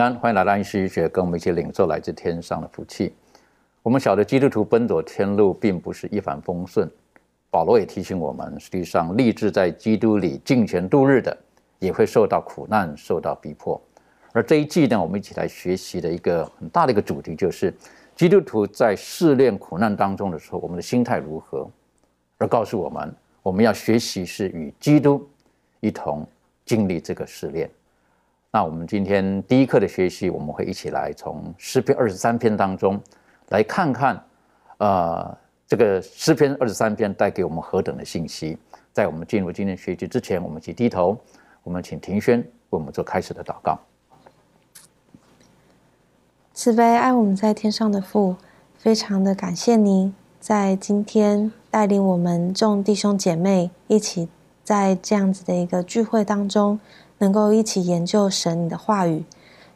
安，欢迎来到安息医学，跟我们一起领受来自天上的福气。我们晓得基督徒奔走天路并不是一帆风顺，保罗也提醒我们，实际上立志在基督里尽全度日的，也会受到苦难，受到逼迫。而这一季呢，我们一起来学习的一个很大的一个主题，就是基督徒在试炼苦难当中的时候，我们的心态如何？而告诉我们，我们要学习是与基督一同经历这个试炼。那我们今天第一课的学习，我们会一起来从诗篇二十三篇当中来看看，呃，这个诗篇二十三篇带给我们何等的信息。在我们进入今天学习之前，我们一起低头，我们请庭轩为我们做开始的祷告。慈悲爱我们在天上的父，非常的感谢您在今天带领我们众弟兄姐妹一起在这样子的一个聚会当中，能够一起研究神你的话语。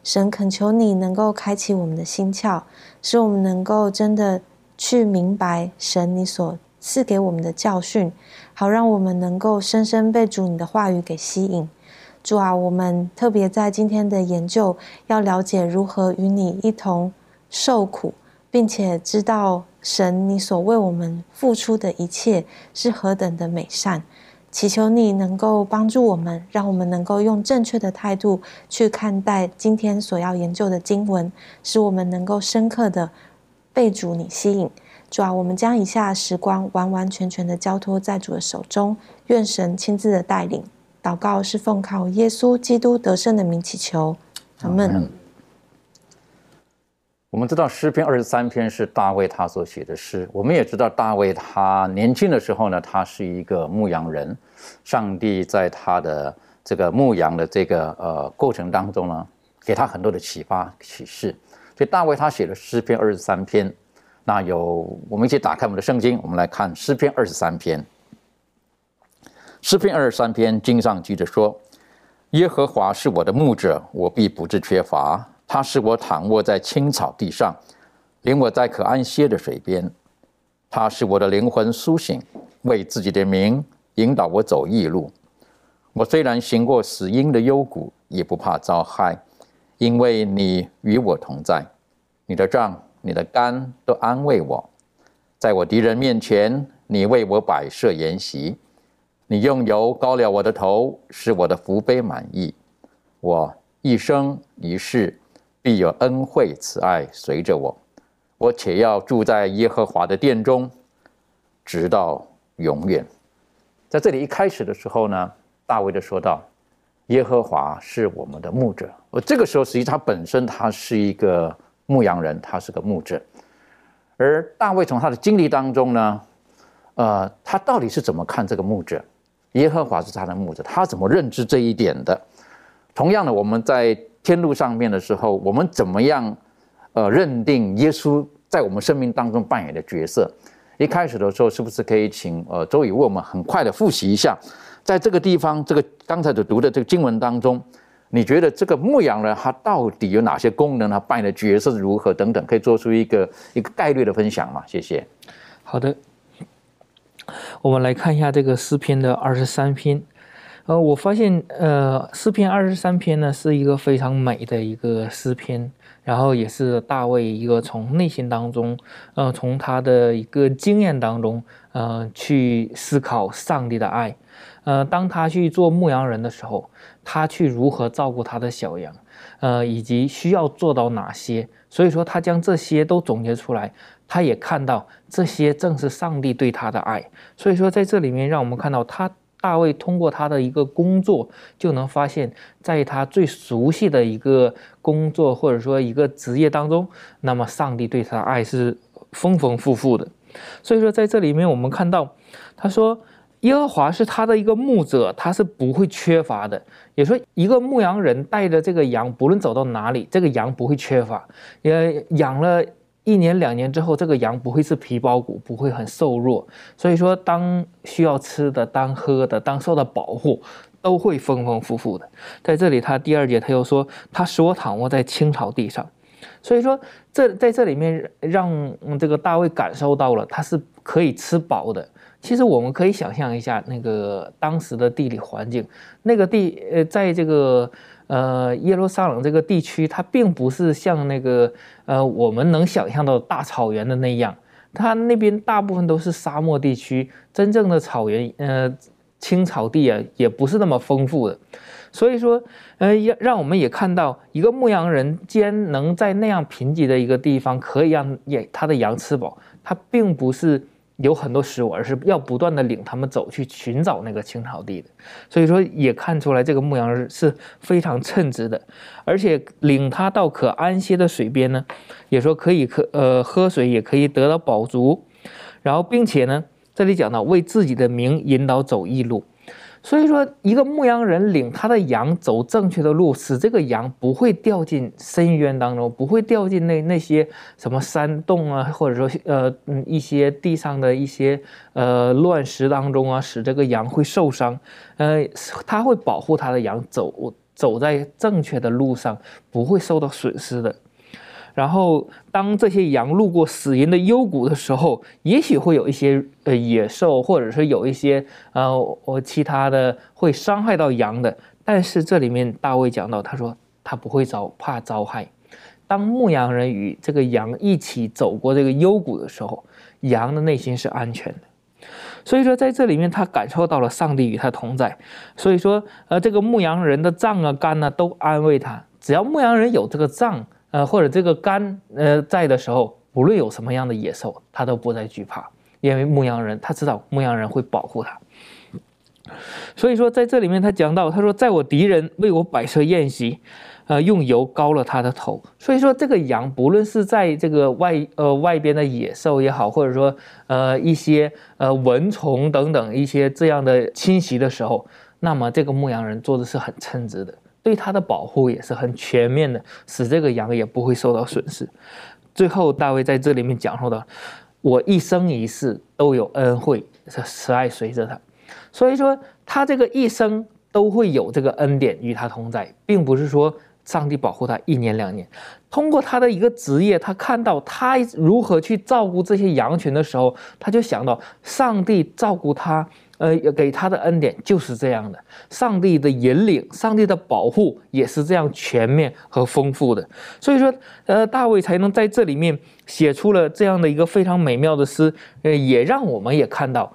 神恳求你能够开启我们的心窍，使我们能够真的去明白神你所赐给我们的教训，好让我们能够深深被主你的话语给吸引。主啊，我们特别在今天的研究，要了解如何与你一同受苦，并且知道神你所为我们付出的一切是何等的美善。祈求你能够帮助我们，让我们能够用正确的态度去看待今天所要研究的经文，使我们能够深刻的被主你吸引。主啊，我们将以下时光完完全全的交托在主的手中，愿神亲自的带领。祷告是奉靠耶稣基督得胜的名祈求，阿门。我们知道诗篇二十三篇是大卫他所写的诗，我们也知道大卫他年轻的时候呢，他是一个牧羊人，上帝在他的这个牧羊的这个呃过程当中呢，给他很多的启发启示，所以大卫他写了诗篇二十三篇，那有我们一起打开我们的圣经，我们来看诗篇二十三篇。诗篇二十三篇经上记着说：“耶和华是我的牧者，我必不致缺乏。他使我躺卧在青草地上，领我在可安歇的水边。他使我的灵魂苏醒，为自己的名引导我走义路。我虽然行过死荫的幽谷，也不怕遭害，因为你与我同在。你的杖、你的竿都安慰我。在我敌人面前，你为我摆设筵席。”你用油膏了我的头，使我的福杯满意。我一生一世必有恩惠慈爱随着我。我且要住在耶和华的殿中，直到永远。在这里一开始的时候呢，大卫就说到：“耶和华是我们的牧者。”而这个时候，实际他本身他是一个牧羊人，他是个牧者。而大卫从他的经历当中呢，呃，他到底是怎么看这个牧者？耶和华是他的牧者，他怎么认知这一点的？同样的，我们在天路上面的时候，我们怎么样呃认定耶稣在我们生命当中扮演的角色？一开始的时候，是不是可以请呃周宇为我们很快的复习一下，在这个地方这个刚才所读的这个经文当中，你觉得这个牧羊人他到底有哪些功能？他扮演的角色是如何等等？可以做出一个一个概率的分享吗？谢谢。好的。我们来看一下这个诗篇的二十三篇，呃，我发现，呃，诗篇二十三篇呢是一个非常美的一个诗篇，然后也是大卫一个从内心当中，呃，从他的一个经验当中，呃，去思考上帝的爱，呃，当他去做牧羊人的时候，他去如何照顾他的小羊，呃，以及需要做到哪些，所以说他将这些都总结出来，他也看到这些正是上帝对他的爱，所以说在这里面让我们看到他。大卫通过他的一个工作，就能发现，在他最熟悉的一个工作或者说一个职业当中，那么上帝对他的爱是丰丰富富的。所以说，在这里面我们看到，他说耶和华是他的一个牧者，他是不会缺乏的。也说一个牧羊人带着这个羊，不论走到哪里，这个羊不会缺乏。也养了。一年两年之后，这个羊不会是皮包骨，不会很瘦弱。所以说，当需要吃的、当喝的、当受到保护，都会丰丰富富的。在这里，他第二节他又说，他使我躺卧在青草地上。所以说，这在这里面让这个大卫感受到了，他是可以吃饱的。其实我们可以想象一下，那个当时的地理环境，那个地呃，在这个。呃，耶路撒冷这个地区，它并不是像那个呃我们能想象到大草原的那样，它那边大部分都是沙漠地区，真正的草原，呃，青草地啊，也不是那么丰富的。所以说，呃，让让我们也看到，一个牧羊人既然能在那样贫瘠的一个地方，可以让也他的羊吃饱，他并不是。有很多食物，而是要不断的领他们走去寻找那个青草地的，所以说也看出来这个牧羊人是非常称职的，而且领他到可安歇的水边呢，也说可以可呃喝水，也可以得到饱足，然后并且呢，这里讲到为自己的名引导走义路。所以说，一个牧羊人领他的羊走正确的路，使这个羊不会掉进深渊当中，不会掉进那那些什么山洞啊，或者说呃嗯一些地上的一些呃乱石当中啊，使这个羊会受伤。呃，他会保护他的羊走走在正确的路上，不会受到损失的。然后，当这些羊路过死荫的幽谷的时候，也许会有一些呃野兽，或者是有一些呃我其他的会伤害到羊的。但是这里面大卫讲到，他说他不会遭怕遭害。当牧羊人与这个羊一起走过这个幽谷的时候，羊的内心是安全的。所以说，在这里面他感受到了上帝与他同在。所以说，呃，这个牧羊人的杖啊、杆啊都安慰他。只要牧羊人有这个杖。呃，或者这个肝呃在的时候，无论有什么样的野兽，他都不再惧怕，因为牧羊人他知道牧羊人会保护他。所以说，在这里面他讲到，他说，在我敌人为我摆设宴席，呃，用油膏了他的头。所以说，这个羊不论是在这个外呃外边的野兽也好，或者说呃一些呃蚊虫等等一些这样的侵袭的时候，那么这个牧羊人做的是很称职的。对它的保护也是很全面的，使这个羊也不会受到损失。最后，大卫在这里面讲述的，我一生一世都有恩惠、是慈爱随着他。所以说，他这个一生都会有这个恩典与他同在，并不是说上帝保护他一年两年。通过他的一个职业，他看到他如何去照顾这些羊群的时候，他就想到上帝照顾他。呃，给他的恩典就是这样的，上帝的引领，上帝的保护也是这样全面和丰富的。所以说，呃，大卫才能在这里面写出了这样的一个非常美妙的诗，呃，也让我们也看到，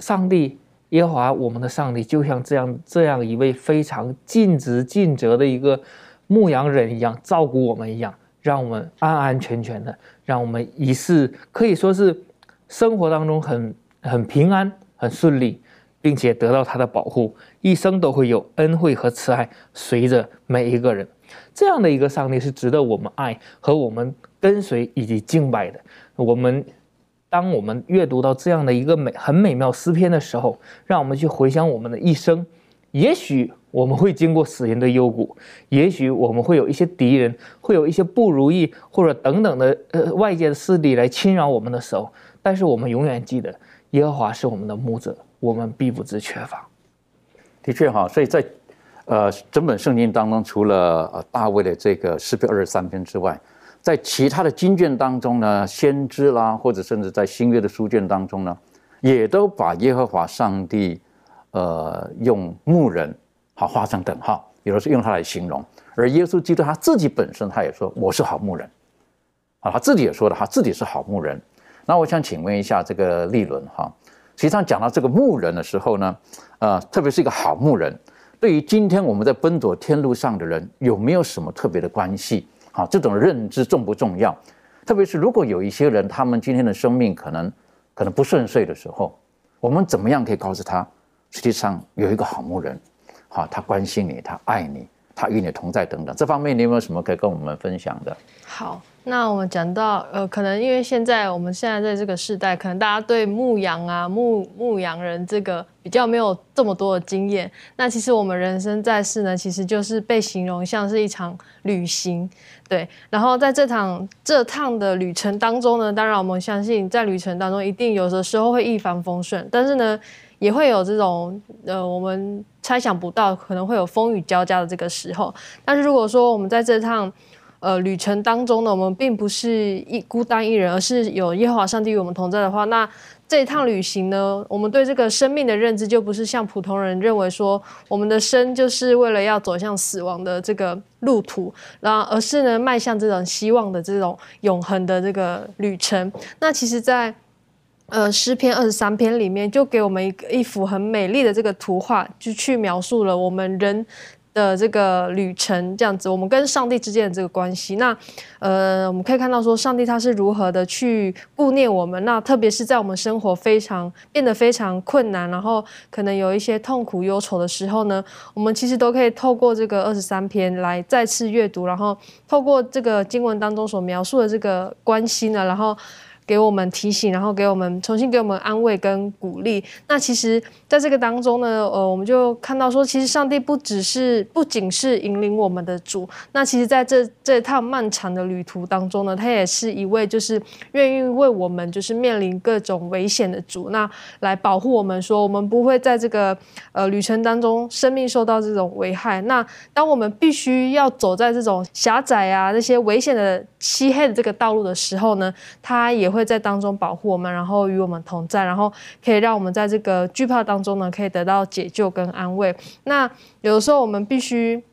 上帝耶和华我们的上帝就像这样这样一位非常尽职尽责的一个牧羊人一样，照顾我们一样，让我们安安全全的，让我们一世可以说是生活当中很很平安。很顺利，并且得到他的保护，一生都会有恩惠和慈爱随着每一个人。这样的一个上帝是值得我们爱和我们跟随以及敬拜的。我们当我们阅读到这样的一个美很美妙诗篇的时候，让我们去回想我们的一生。也许我们会经过死人的幽谷，也许我们会有一些敌人，会有一些不如意或者等等的呃外界的势力来侵扰我们的时候，但是我们永远记得。耶和华是我们的牧者，我们必不知缺乏。的确哈，所以在呃整本圣经当中，除了呃大卫的这个诗篇二十三篇之外，在其他的经卷当中呢，先知啦，或者甚至在新约的书卷当中呢，也都把耶和华上帝呃用牧人好画上等号，有的是用它来形容。而耶稣基督他自己本身，他也说我是好牧人，啊，他自己也说了，他自己是好牧人。那我想请问一下这个利伦哈，实际上讲到这个牧人的时候呢，呃，特别是一个好牧人，对于今天我们在奔走天路上的人，有没有什么特别的关系？好，这种认知重不重要？特别是如果有一些人，他们今天的生命可能可能不顺遂的时候，我们怎么样可以告诉他，实际上有一个好牧人，好，他关心你，他爱你，他与你同在等等。这方面你有没有什么可以跟我们分享的？好。那我们讲到，呃，可能因为现在我们现在在这个时代，可能大家对牧羊啊、牧牧羊人这个比较没有这么多的经验。那其实我们人生在世呢，其实就是被形容像是一场旅行，对。然后在这趟这趟的旅程当中呢，当然我们相信在旅程当中一定有的时候会一帆风顺，但是呢，也会有这种呃我们猜想不到可能会有风雨交加的这个时候。但是如果说我们在这趟呃，旅程当中呢，我们并不是一孤单一人，而是有耶和华上帝与我们同在的话，那这一趟旅行呢，我们对这个生命的认知就不是像普通人认为说，我们的生就是为了要走向死亡的这个路途，然后而是呢，迈向这种希望的这种永恒的这个旅程。那其实，在呃诗篇二十三篇里面，就给我们一一幅很美丽的这个图画，就去描述了我们人。的这个旅程，这样子，我们跟上帝之间的这个关系，那呃，我们可以看到说，上帝他是如何的去顾念我们，那特别是在我们生活非常变得非常困难，然后可能有一些痛苦忧愁的时候呢，我们其实都可以透过这个二十三篇来再次阅读，然后透过这个经文当中所描述的这个关系呢，然后。给我们提醒，然后给我们重新给我们安慰跟鼓励。那其实，在这个当中呢，呃，我们就看到说，其实上帝不只是不仅是引领我们的主，那其实在这这趟漫长的旅途当中呢，他也是一位就是愿意为我们就是面临各种危险的主，那来保护我们，说我们不会在这个呃旅程当中生命受到这种危害。那当我们必须要走在这种狭窄啊那些危险的漆黑的这个道路的时候呢，他也。会在当中保护我们，然后与我们同在，然后可以让我们在这个惧怕当中呢，可以得到解救跟安慰。那有的时候我们必须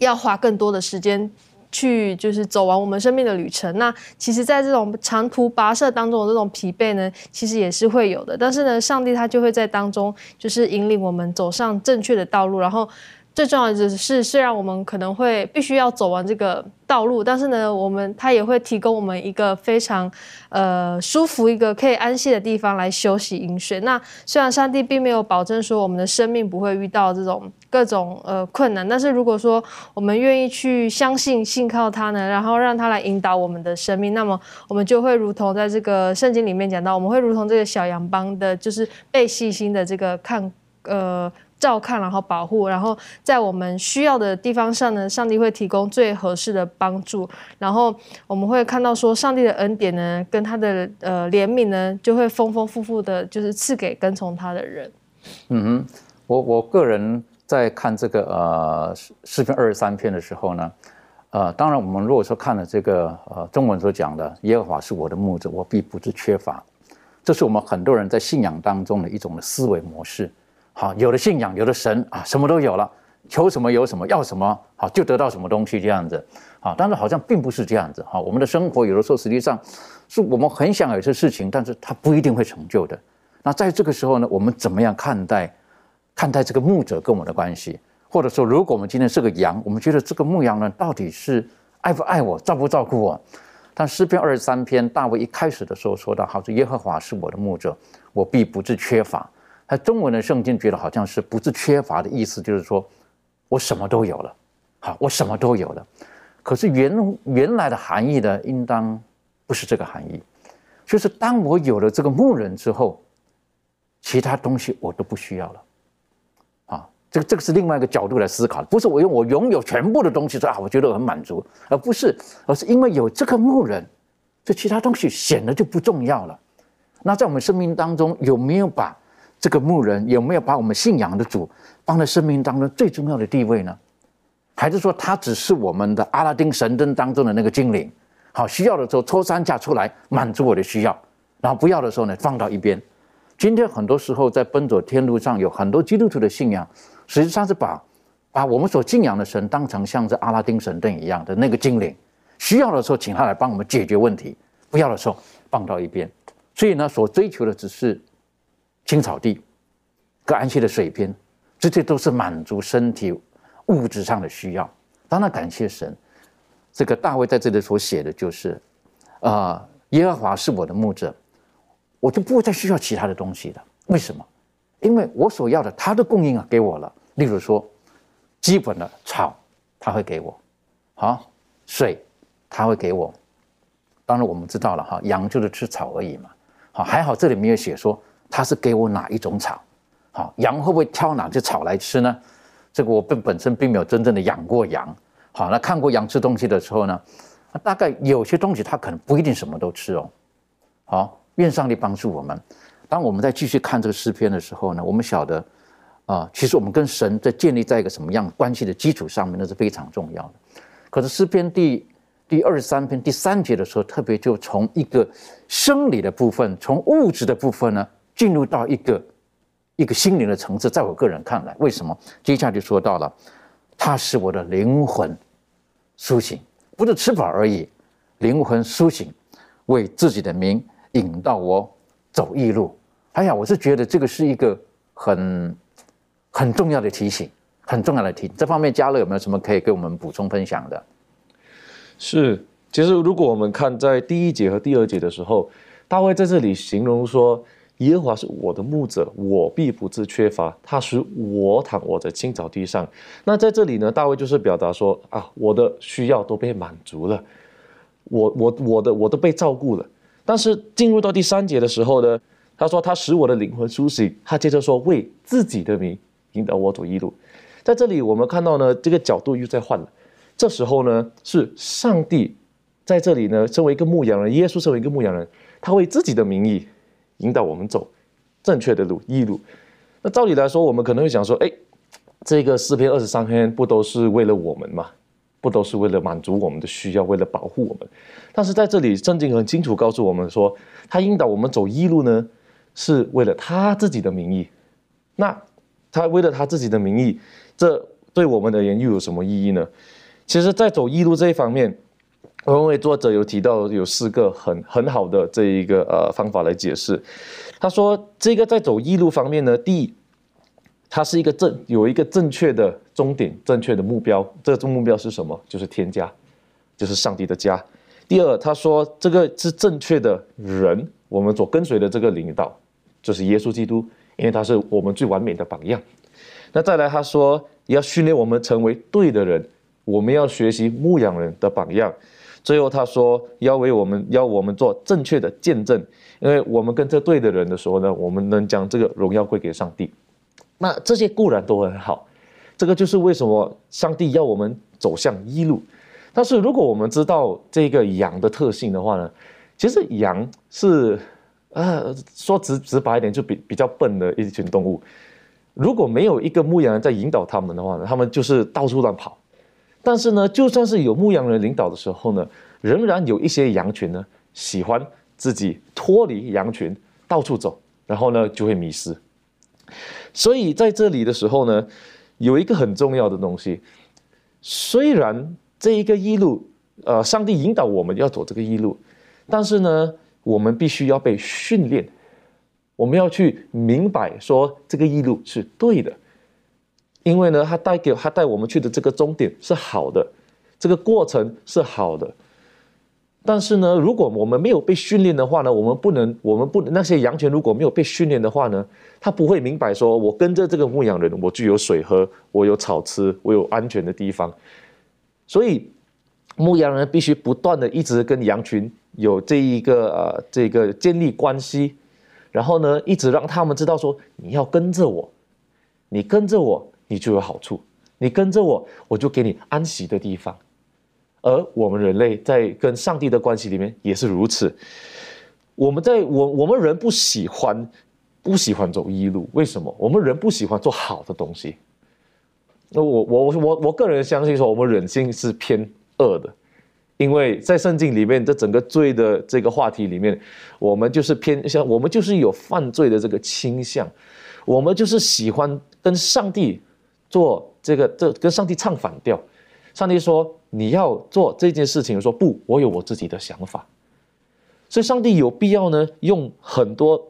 要花更多的时间去，就是走完我们生命的旅程。那其实，在这种长途跋涉当中的这种疲惫呢，其实也是会有的。但是呢，上帝他就会在当中，就是引领我们走上正确的道路，然后。最重要的是，虽然我们可能会必须要走完这个道路，但是呢，我们他也会提供我们一个非常呃舒服、一个可以安息的地方来休息饮水。那虽然上帝并没有保证说我们的生命不会遇到这种各种呃困难，但是如果说我们愿意去相信、信靠他呢，然后让他来引导我们的生命，那么我们就会如同在这个圣经里面讲到，我们会如同这个小羊帮的，就是被细心的这个看呃。照看，然后保护，然后在我们需要的地方上呢，上帝会提供最合适的帮助。然后我们会看到说，上帝的恩典呢，跟他的呃怜悯呢，就会丰丰富富的，就是赐给跟从他的人。嗯哼，我我个人在看这个呃诗篇二十三篇的时候呢，呃，当然我们如果说看了这个呃中文所讲的耶和华是我的牧者，我必不致缺乏，这是我们很多人在信仰当中的一种思维模式。好，有了信仰，有了神啊，什么都有了，求什么有什么，要什么好就得到什么东西这样子。好，但是好像并不是这样子。好，我们的生活有的时候实际上是我们很想有些事情，但是它不一定会成就的。那在这个时候呢，我们怎么样看待看待这个牧者跟我们的关系？或者说，如果我们今天是个羊，我们觉得这个牧羊人到底是爱不爱我，照不照顾我？但诗篇二十三篇，大卫一开始的时候说到：“好，说耶和华是我的牧者，我必不致缺乏。”他中文的圣经觉得好像是不是缺乏的意思，就是说我什么都有了，好，我什么都有了。可是原原来的含义呢，应当不是这个含义，就是当我有了这个牧人之后，其他东西我都不需要了。啊，这个这个是另外一个角度来思考，不是我用我拥有全部的东西说啊，我觉得我很满足，而不是，而是因为有这个牧人，这其他东西显得就不重要了。那在我们生命当中有没有把？这个牧人有没有把我们信仰的主放在生命当中最重要的地位呢？还是说他只是我们的阿拉丁神灯当中的那个精灵？好，需要的时候抽三下出来满足我的需要，然后不要的时候呢放到一边。今天很多时候在奔走天路上，有很多基督徒的信仰，实际上是把把我们所敬仰的神当成像是阿拉丁神灯一样的那个精灵，需要的时候请他来帮我们解决问题，不要的时候放到一边。所以呢，所追求的只是。青草地，各安息的水边，这些都是满足身体物质上的需要。当然感谢神，这个大卫在这里所写的就是，啊，耶和华是我的牧者，我就不会再需要其他的东西了。为什么？因为我所要的，他的供应啊给我了。例如说，基本的草他会给我，好水他会给我。当然我们知道了哈，羊就是吃草而已嘛。好，还好这里没有写说他是给我哪一种草。好，羊会不会挑哪只草来吃呢？这个我本本身并没有真正的养过羊。好，那看过羊吃东西的时候呢，大概有些东西它可能不一定什么都吃哦。好，愿上帝帮助我们。当我们在继续看这个诗篇的时候呢，我们晓得啊，其实我们跟神在建立在一个什么样关系的基础上面，那是非常重要的。可是诗篇第第二十三篇第三节的时候，特别就从一个生理的部分，从物质的部分呢，进入到一个一个心灵的层次。在我个人看来，为什么？接下来就说到了，它使我的灵魂苏醒，不是吃饱而已，灵魂苏醒，为自己的名引到我走义路。哎呀，我是觉得这个是一个很很重要的提醒，很重要的提。这方面，嘉乐有没有什么可以给我们补充分享的？是，其实如果我们看在第一节和第二节的时候，大卫在这里形容说：“耶和华是我的牧者，我必不致缺乏。他使我躺卧在青草地上。”那在这里呢，大卫就是表达说：“啊，我的需要都被满足了，我我我的我都被照顾了。”但是进入到第三节的时候呢？他说：“他使我的灵魂苏醒。”他接着说：“为自己的名引导我走一路。”在这里，我们看到呢，这个角度又在换了。这时候呢，是上帝在这里呢，身为一个牧羊人，耶稣身为一个牧羊人，他为自己的名义引导我们走正确的路，一路。那照理来说，我们可能会想说：“哎，这个诗篇二十三篇不都是为了我们吗？不都是为了满足我们的需要，为了保护我们？”但是在这里，圣经很清楚告诉我们说，他引导我们走一路呢。是为了他自己的名义，那他为了他自己的名义，这对我们而言又有什么意义呢？其实，在走义路这一方面，我认为作者有提到有四个很很好的这一个呃方法来解释。他说，这个在走异路方面呢，第一，它是一个正有一个正确的终点，正确的目标。这个目标是什么？就是天家，就是上帝的家。第二，他说这个是正确的人，我们所跟随的这个领导。就是耶稣基督，因为他是我们最完美的榜样。那再来，他说要训练我们成为对的人，我们要学习牧羊人的榜样。最后他说要为我们要我们做正确的见证，因为我们跟这对的人的时候呢，我们能将这个荣耀归给上帝。那这些固然都很好，这个就是为什么上帝要我们走向一路。但是如果我们知道这个羊的特性的话呢，其实羊是。呃，说直直白一点，就比比较笨的一群动物。如果没有一个牧羊人在引导他们的话呢，他们就是到处乱跑。但是呢，就算是有牧羊人领导的时候呢，仍然有一些羊群呢，喜欢自己脱离羊群，到处走，然后呢就会迷失。所以在这里的时候呢，有一个很重要的东西，虽然这一个一路，呃，上帝引导我们要走这个一路，但是呢。我们必须要被训练，我们要去明白说这个一路是对的，因为呢，他带给他带我们去的这个终点是好的，这个过程是好的。但是呢，如果我们没有被训练的话呢，我们不能，我们不能那些羊群如果没有被训练的话呢，他不会明白说，我跟着这个牧羊人，我就有水喝，我有草吃，我有安全的地方。所以，牧羊人必须不断的一直跟羊群。有这一个呃，这个建立关系，然后呢，一直让他们知道说，你要跟着我，你跟着我，你就有好处；你跟着我，我就给你安息的地方。而我们人类在跟上帝的关系里面也是如此。我们在我我们人不喜欢不喜欢走一路，为什么？我们人不喜欢做好的东西。那我我我我个人相信说，我们人性是偏恶的。因为在圣经里面，这整个罪的这个话题里面，我们就是偏向，我们就是有犯罪的这个倾向，我们就是喜欢跟上帝做这个，这跟上帝唱反调。上帝说你要做这件事情，说不，我有我自己的想法。所以，上帝有必要呢，用很多，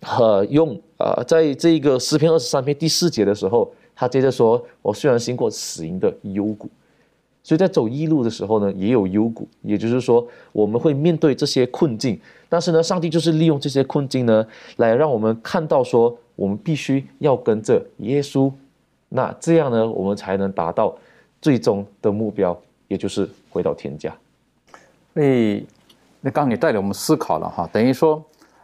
呃，用啊，在这个诗篇二十三篇第四节的时候，他接着说：“我虽然经过死荫的幽谷。”所以在走一路的时候呢，也有幽谷，也就是说我们会面对这些困境，但是呢，上帝就是利用这些困境呢，来让我们看到说，我们必须要跟着耶稣，那这样呢，我们才能达到最终的目标，也就是回到天家。所以，那刚你带领我们思考了哈，等于说，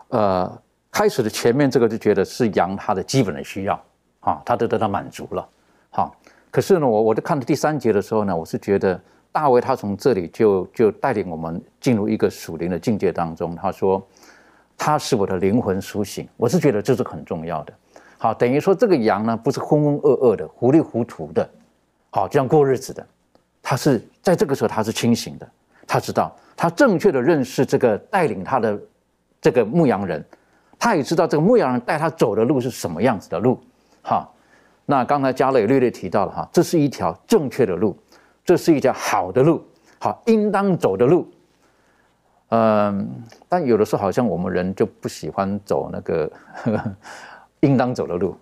呃，开始的前面这个就觉得是羊它的基本的需要，啊，它都得到满足了，哈。可是呢，我我在看到第三节的时候呢，我是觉得大卫他从这里就就带领我们进入一个属灵的境界当中。他说，他是我的灵魂苏醒，我是觉得这是很重要的。好，等于说这个羊呢，不是浑浑噩噩的、糊里糊涂的，好这样过日子的，他是在这个时候他是清醒的，他知道他正确的认识这个带领他的这个牧羊人，他也知道这个牧羊人带他走的路是什么样子的路，哈。那刚才嘉乐也略略提到了哈，这是一条正确的路，这是一条好的路，好应当走的路。嗯，但有的时候好像我们人就不喜欢走那个应当走的路，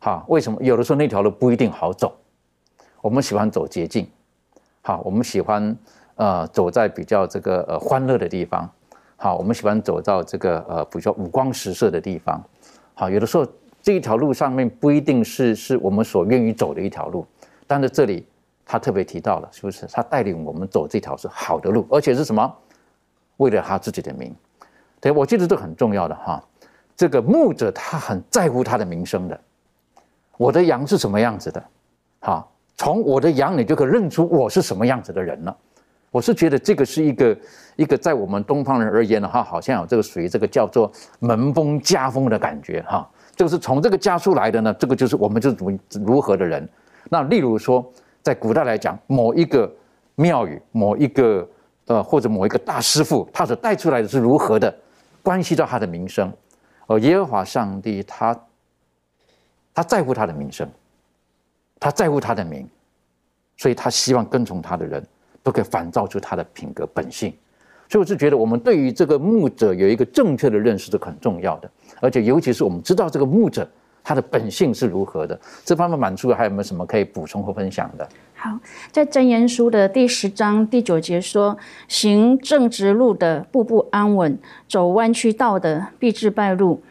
哈，为什么？有的时候那条路不一定好走，我们喜欢走捷径，好，我们喜欢呃走在比较这个呃欢乐的地方，好，我们喜欢走到这个呃比较五光十色的地方，好，有的时候。这一条路上面不一定是是我们所愿意走的一条路，但是这里他特别提到了，是不是？他带领我们走这条是好的路，而且是什么？为了他自己的名。对，我觉得这很重要的哈。这个牧者他很在乎他的名声的。我的羊是什么样子的？好，从我的羊你就可以认出我是什么样子的人了。我是觉得这个是一个一个在我们东方人而言的话，好像有这个属于这个叫做门风家风的感觉哈。就是从这个家出来的呢，这个就是我们就是如如何的人。那例如说，在古代来讲，某一个庙宇、某一个呃或者某一个大师傅，他所带出来的是如何的，关系到他的名声。而耶和华上帝他他在乎他的名声，他在乎他的名，所以他希望跟从他的人都可以反照出他的品格本性。所以我是觉得，我们对于这个牧者有一个正确的认识是很重要的，而且尤其是我们知道这个牧者他的本性是如何的。这方面满足还有没有什么可以补充和分享的？好，在真言书的第十章第九节说：“行正直路的，步步安稳；走弯曲道的，必致败路。”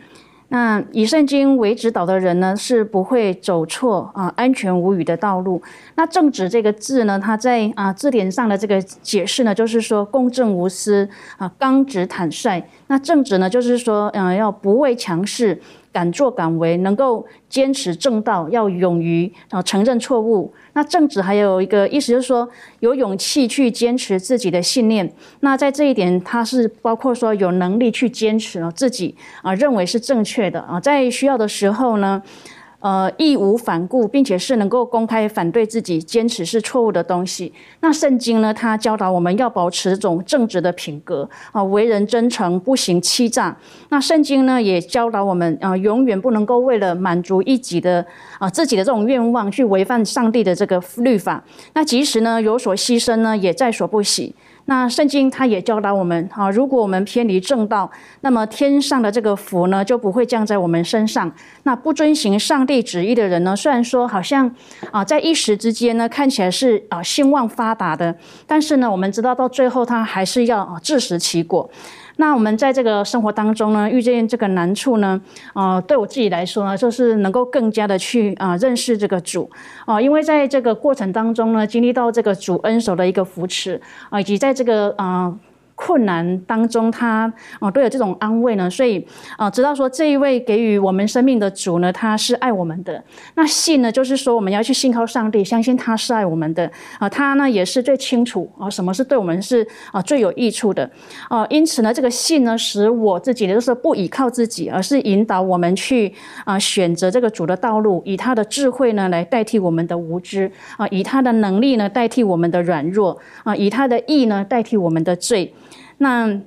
那以圣经为指导的人呢，是不会走错啊，安全无虞的道路。那正直这个字呢，它在啊字典上的这个解释呢，就是说公正无私啊，刚直坦率。那正直呢，就是说嗯，要不畏强势。敢作敢为，能够坚持正道，要勇于啊承认错误。那正直还有一个意思，就是说有勇气去坚持自己的信念。那在这一点，他是包括说有能力去坚持啊自己啊认为是正确的啊，在需要的时候呢。呃，义无反顾，并且是能够公开反对自己坚持是错误的东西。那圣经呢？它教导我们要保持这种正直的品格啊，为人真诚，不行欺诈。那圣经呢，也教导我们啊，永远不能够为了满足一己的啊自己的这种愿望，去违反上帝的这个律法。那即使呢有所牺牲呢，也在所不惜。那圣经它也教导我们啊，如果我们偏离正道，那么天上的这个福呢就不会降在我们身上。那不遵行上帝旨意的人呢，虽然说好像啊在一时之间呢看起来是啊兴旺发达的，但是呢我们知道到最后他还是要啊自食其果。那我们在这个生活当中呢，遇见这个难处呢，啊，对我自己来说呢，就是能够更加的去啊认识这个主啊，因为在这个过程当中呢，经历到这个主恩手的一个扶持啊，以及在这个啊。困难当中，他啊都有这种安慰呢，所以啊知道说这一位给予我们生命的主呢，他是爱我们的。那信呢，就是说我们要去信靠上帝，相信他是爱我们的啊，他呢也是最清楚啊什么是对我们是啊最有益处的啊。因此呢，这个信呢，使我自己的就是不依靠自己，而是引导我们去啊选择这个主的道路，以他的智慧呢来代替我们的无知啊，以他的能力呢代替我们的软弱啊，以他的义呢代替我们的罪。那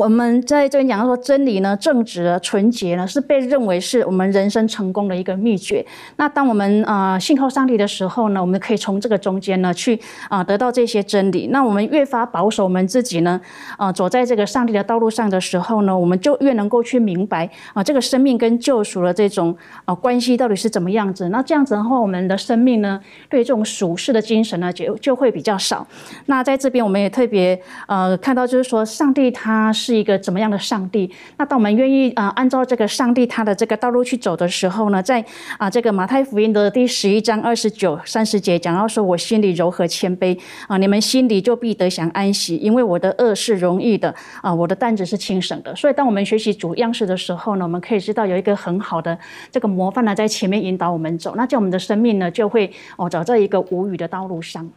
我们在这边讲到说，真理呢、正直、纯洁呢，是被认为是我们人生成功的一个秘诀。那当我们啊信靠上帝的时候呢，我们可以从这个中间呢去啊得到这些真理。那我们越发保守我们自己呢，啊走在这个上帝的道路上的时候呢，我们就越能够去明白啊这个生命跟救赎的这种啊关系到底是怎么样子。那这样子的话，我们的生命呢，对这种属世的精神呢，就就会比较少。那在这边我们也特别呃看到，就是说上帝他是。是一个怎么样的上帝？那当我们愿意啊按照这个上帝他的这个道路去走的时候呢，在啊这个马太福音的第十一章二十九三十节讲到说：“我心里柔和谦卑啊，你们心里就必得享安息，因为我的恶是容易的啊，我的担子是轻省的。”所以，当我们学习主样式的时候呢，我们可以知道有一个很好的这个模范呢在前面引导我们走，那叫我们的生命呢就会哦走在一个无语的道路上。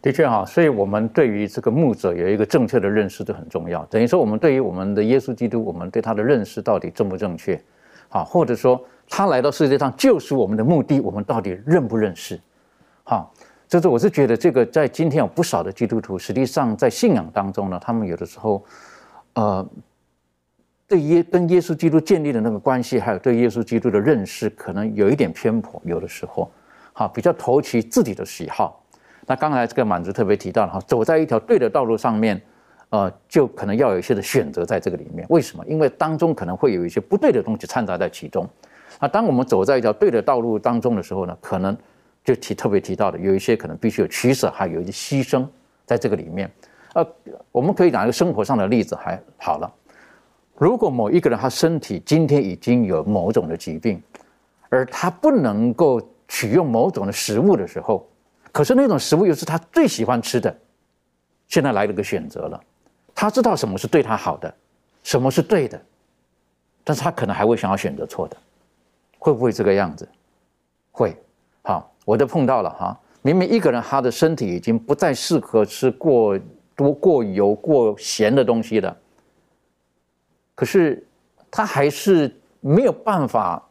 的确哈，所以我们对于这个牧者有一个正确的认识，都很重要。等于说，我们对于我们的耶稣基督，我们对他的认识到底正不正确？好，或者说他来到世界上救赎我们的目的，我们到底认不认识？好，就是我是觉得这个在今天有不少的基督徒，实际上在信仰当中呢，他们有的时候，呃，对耶跟耶稣基督建立的那个关系，还有对耶稣基督的认识，可能有一点偏颇。有的时候，好，比较投其自己的喜好。那刚才这个满足特别提到了哈，走在一条对的道路上面，呃，就可能要有一些的选择在这个里面。为什么？因为当中可能会有一些不对的东西掺杂在其中。那当我们走在一条对的道路当中的时候呢，可能就提特别提到的，有一些可能必须有取舍，还有一些牺牲在这个里面。呃，我们可以拿一个生活上的例子，还好了。如果某一个人他身体今天已经有某种的疾病，而他不能够取用某种的食物的时候，可是那种食物又是他最喜欢吃的，现在来了个选择了，他知道什么是对他好的，什么是对的，但是他可能还会想要选择错的，会不会这个样子？会，好，我都碰到了哈。明明一个人他的身体已经不再适合吃过多过油过咸的东西了，可是他还是没有办法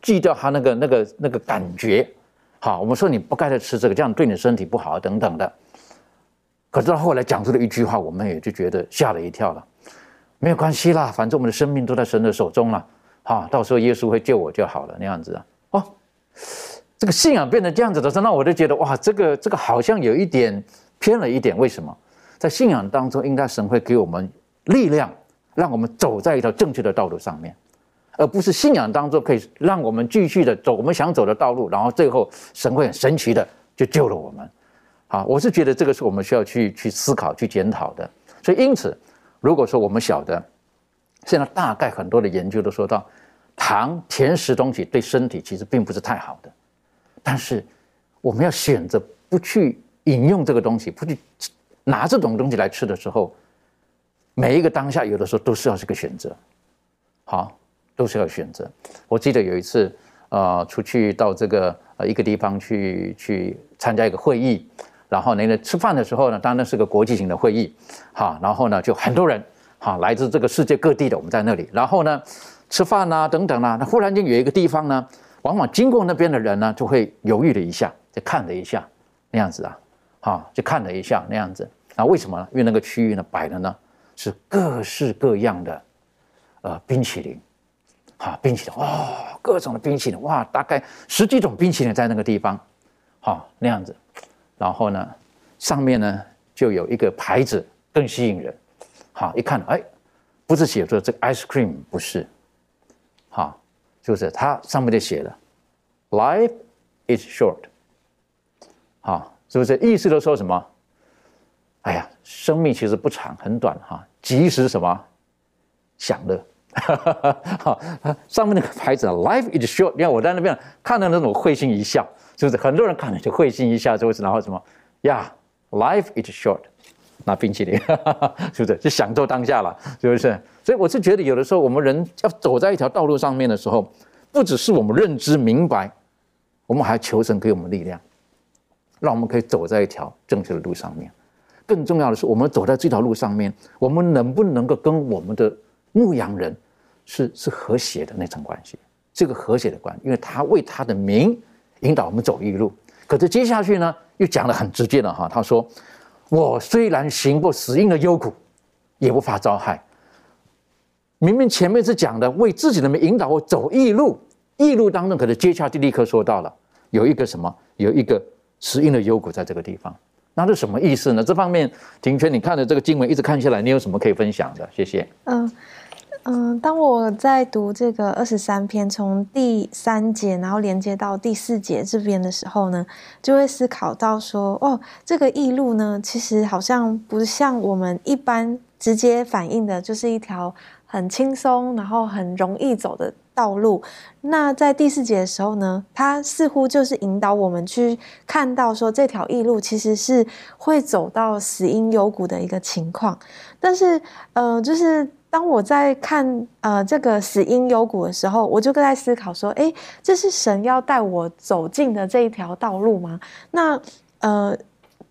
戒掉他那个那个那个感觉。好，我们说你不该再吃这个，这样对你身体不好等等的。可是到后来讲出了一句话，我们也就觉得吓了一跳了。没有关系啦，反正我们的生命都在神的手中了。好，到时候耶稣会救我就好了，那样子啊。哦，这个信仰变成这样子的时候，那我就觉得哇，这个这个好像有一点偏了一点。为什么？在信仰当中，应该神会给我们力量，让我们走在一条正确的道路上面。而不是信仰当中可以让我们继续的走我们想走的道路，然后最后神会很神奇的就救了我们。好，我是觉得这个是我们需要去去思考、去检讨的。所以因此，如果说我们晓得，现在大概很多的研究都说到，糖、甜食东西对身体其实并不是太好的，但是我们要选择不去饮用这个东西，不去拿这种东西来吃的时候，每一个当下有的时候都是要是个选择。好。都是要选择。我记得有一次，呃，出去到这个呃一个地方去去参加一个会议，然后呢，吃饭的时候呢，当然是个国际型的会议，哈，然后呢就很多人，哈，来自这个世界各地的，我们在那里，然后呢吃饭啊等等啊，那忽然间有一个地方呢，往往经过那边的人呢，就会犹豫了一下，就看了一下，那样子啊，哈，就看了一下那样子，啊，为什么呢？因为那个区域呢摆的呢是各式各样的呃冰淇淋。啊，冰淇淋哇，各种的冰淇淋哇，大概十几种冰淇淋在那个地方，好那样子，然后呢，上面呢就有一个牌子更吸引人，好一看，哎，不是写着这个 ice cream 不是，好，就是它上面就写了，life is short，好，是不是？意思都说什么？哎呀，生命其实不长，很短哈，及时什么？享乐。好，上面那个牌子 “Life is short”，你看我在那边看到那种会心一笑，是不是？很多人看了就会心一笑，就是然后什么呀，“Life is short”，拿冰淇淋，是不是？就享受当下了，是不是？所以我是觉得，有的时候我们人要走在一条道路上面的时候，不只是我们认知明白，我们还要求神给我们力量，让我们可以走在一条正确的路上面。更重要的是，我们走在这条路上面，我们能不能够跟我们的牧羊人？是是和谐的那层关系，这个和谐的关系，因为他为他的名引导我们走一路。可是接下去呢，又讲的很直接了哈，他说：“我虽然行过死荫的幽谷，也不怕遭害。明明前面是讲的为自己的引导我走义路，义路当中，可是接下去立刻说到了有一个什么，有一个死荫的幽谷在这个地方，那是什么意思呢？这方面，庭轩，你看的这个经文一直看下来，你有什么可以分享的？谢谢。嗯。嗯，当我在读这个二十三篇，从第三节然后连接到第四节这边的时候呢，就会思考到说，哦，这个异路呢，其实好像不像我们一般直接反映的，就是一条很轻松然后很容易走的道路。那在第四节的时候呢，它似乎就是引导我们去看到说，这条异路其实是会走到死因幽谷的一个情况。但是，呃，就是。当我在看呃这个死因幽谷的时候，我就在思考说，哎，这是神要带我走进的这一条道路吗？那呃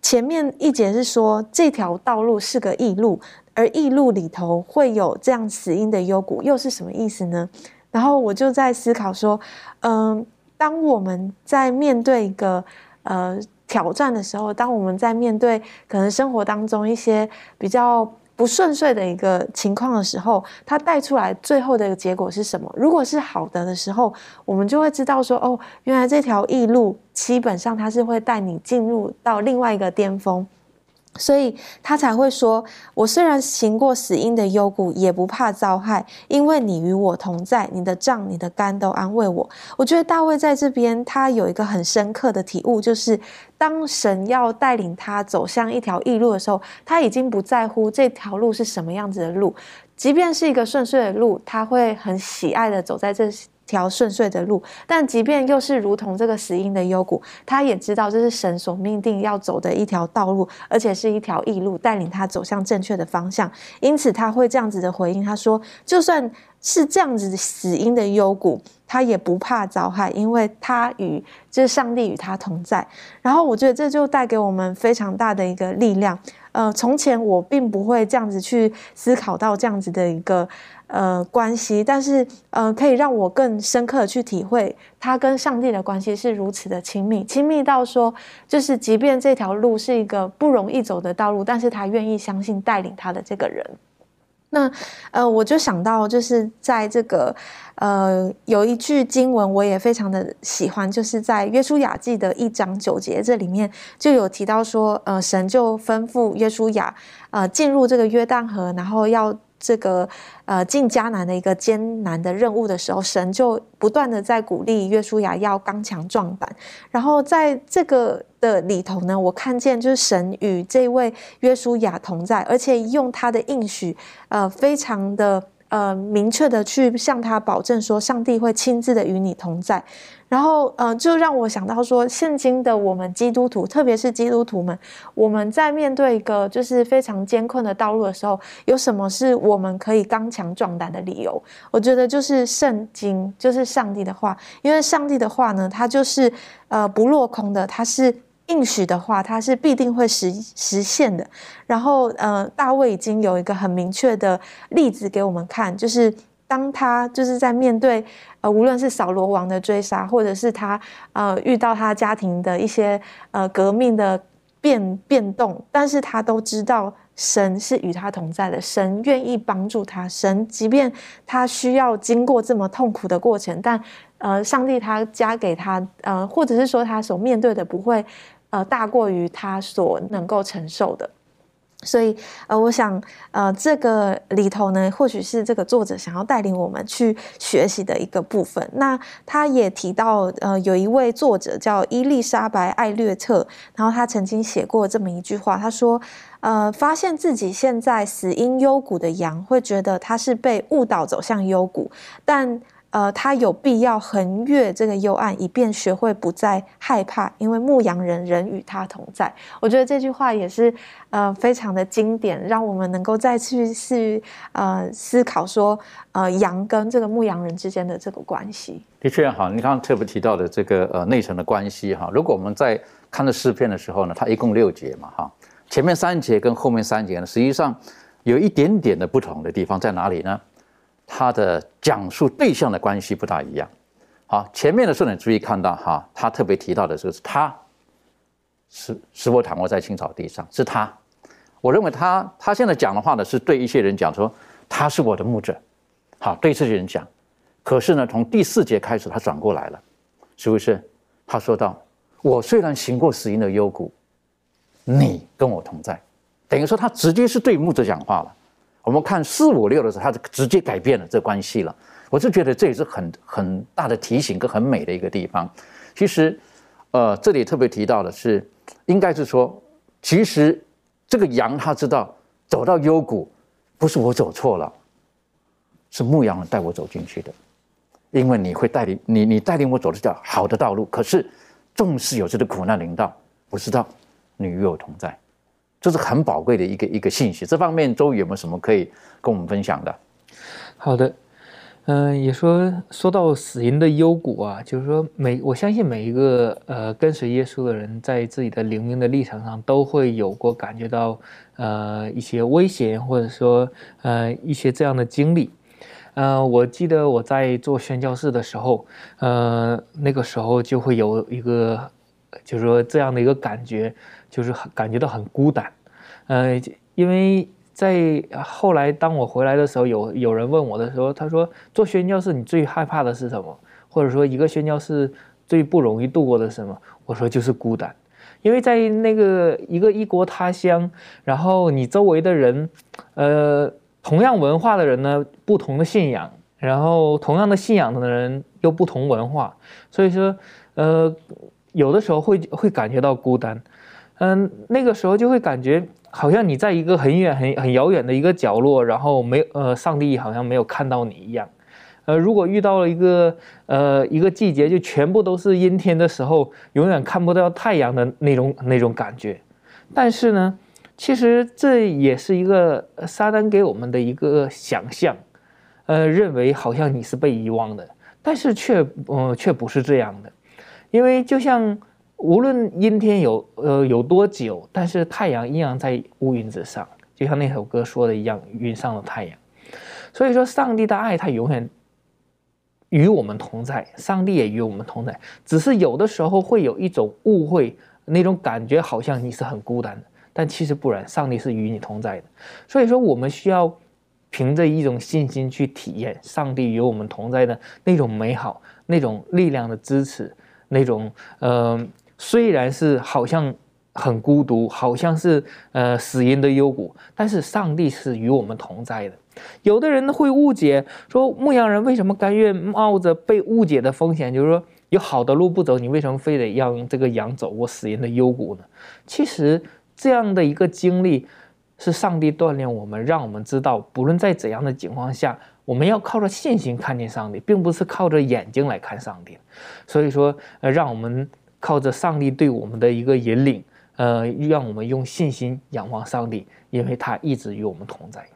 前面一节是说这条道路是个异路，而异路里头会有这样死因的幽谷，又是什么意思呢？然后我就在思考说，嗯，当我们在面对一个呃挑战的时候，当我们在面对可能生活当中一些比较。不顺遂的一个情况的时候，它带出来最后的一个结果是什么？如果是好的的时候，我们就会知道说，哦，原来这条异路基本上它是会带你进入到另外一个巅峰。所以他才会说：“我虽然行过死荫的幽谷，也不怕遭害，因为你与我同在，你的杖、你的肝都安慰我。”我觉得大卫在这边，他有一个很深刻的体悟，就是当神要带领他走向一条异路的时候，他已经不在乎这条路是什么样子的路，即便是一个顺遂的路，他会很喜爱的走在这。条顺遂的路，但即便又是如同这个死因的幽谷，他也知道这是神所命定要走的一条道路，而且是一条异路，带领他走向正确的方向。因此，他会这样子的回应：他说，就算是这样子死因的幽谷，他也不怕遭害，因为他与就是上帝与他同在。然后，我觉得这就带给我们非常大的一个力量。呃，从前我并不会这样子去思考到这样子的一个。呃，关系，但是呃，可以让我更深刻的去体会他跟上帝的关系是如此的亲密，亲密到说，就是即便这条路是一个不容易走的道路，但是他愿意相信带领他的这个人。那呃，我就想到，就是在这个呃，有一句经文我也非常的喜欢，就是在约书亚记的一章九节这里面就有提到说，呃，神就吩咐约书亚呃进入这个约旦河，然后要。这个呃进迦南的一个艰难的任务的时候，神就不断的在鼓励约书亚要刚强壮胆。然后在这个的里头呢，我看见就是神与这位约书亚同在，而且用他的应许，呃，非常的呃明确的去向他保证说，上帝会亲自的与你同在。然后，呃，就让我想到说，现今的我们基督徒，特别是基督徒们，我们在面对一个就是非常艰困的道路的时候，有什么是我们可以刚强壮胆的理由？我觉得就是圣经，就是上帝的话，因为上帝的话呢，它就是呃不落空的，它是应许的话，它是必定会实实现的。然后，呃，大卫已经有一个很明确的例子给我们看，就是。当他就是在面对呃，无论是扫罗王的追杀，或者是他呃遇到他家庭的一些呃革命的变变动，但是他都知道神是与他同在的，神愿意帮助他，神即便他需要经过这么痛苦的过程，但呃，上帝他加给他呃，或者是说他所面对的不会呃大过于他所能够承受的。所以，呃，我想，呃，这个里头呢，或许是这个作者想要带领我们去学习的一个部分。那他也提到，呃，有一位作者叫伊丽莎白·艾略特，然后他曾经写过这么一句话，他说，呃，发现自己现在死因幽谷的羊，会觉得他是被误导走向幽谷，但。呃，他有必要横越这个幽暗，以便学会不再害怕，因为牧羊人人与他同在。我觉得这句话也是呃非常的经典，让我们能够再去去呃思考说，呃羊跟这个牧羊人之间的这个关系。的确好，你刚刚特别提到的这个呃内层的关系哈，如果我们在看这诗篇的时候呢，它一共六节嘛哈，前面三节跟后面三节呢，实际上有一点点的不同的地方在哪里呢？他的讲述对象的关系不大一样。好，前面的时候你注意看到哈，他特别提到的就是他，是是否躺卧在青草地上，是他。我认为他他现在讲的话呢，是对一些人讲说他是我的牧者，好，对这些人讲。可是呢，从第四节开始，他转过来了，是不是？他说道：“我虽然行过死荫的幽谷，你跟我同在。”等于说，他直接是对牧者讲话了。我们看四五六的时候，他就直接改变了这关系了。我就觉得这也是很很大的提醒跟很美的一个地方。其实，呃，这里特别提到的是，应该是说，其实这个羊他知道走到幽谷，不是我走错了，是牧羊人带我走进去的。因为你会带领你，你带领我走的条好的道路。可是，纵使有这个苦难临到，我知道你与我同在，这是很宝贵的一个一个信息。这方面，周宇有没有什么可以跟我们分享的？好的，嗯，也说说到死因的幽谷啊，就是说每我相信每一个呃跟随耶稣的人，在自己的灵命的历程上，都会有过感觉到呃一些危险，或者说呃一些这样的经历。呃，我记得我在做宣教士的时候，呃，那个时候就会有一个，就是说这样的一个感觉，就是很感觉到很孤单。呃，因为在后来当我回来的时候，有有人问我的时候，他说做宣教士你最害怕的是什么？或者说一个宣教士最不容易度过的什么？我说就是孤单，因为在那个一个异国他乡，然后你周围的人，呃。同样文化的人呢，不同的信仰，然后同样的信仰的人又不同文化，所以说，呃，有的时候会会感觉到孤单，嗯，那个时候就会感觉好像你在一个很远、很很遥远的一个角落，然后没呃，上帝好像没有看到你一样，呃，如果遇到了一个呃一个季节就全部都是阴天的时候，永远看不到太阳的那种那种感觉，但是呢。其实这也是一个撒旦给我们的一个想象，呃，认为好像你是被遗忘的，但是却呃却不是这样的，因为就像无论阴天有呃有多久，但是太阳依然在乌云之上，就像那首歌说的一样，云上的太阳。所以说，上帝的爱他永远与我们同在，上帝也与我们同在，只是有的时候会有一种误会，那种感觉好像你是很孤单的。但其实不然，上帝是与你同在的。所以说，我们需要凭着一种信心去体验上帝与我们同在的那种美好、那种力量的支持、那种呃，虽然是好像很孤独，好像是呃死因的幽谷，但是上帝是与我们同在的。有的人会误解说，牧羊人为什么甘愿冒着被误解的风险？就是说，有好的路不走，你为什么非得让这个羊走过死因的幽谷呢？其实。这样的一个经历，是上帝锻炼我们，让我们知道，不论在怎样的情况下，我们要靠着信心看见上帝，并不是靠着眼睛来看上帝。所以说，呃，让我们靠着上帝对我们的一个引领，呃，让我们用信心仰望上帝，因为他一直与我们同在。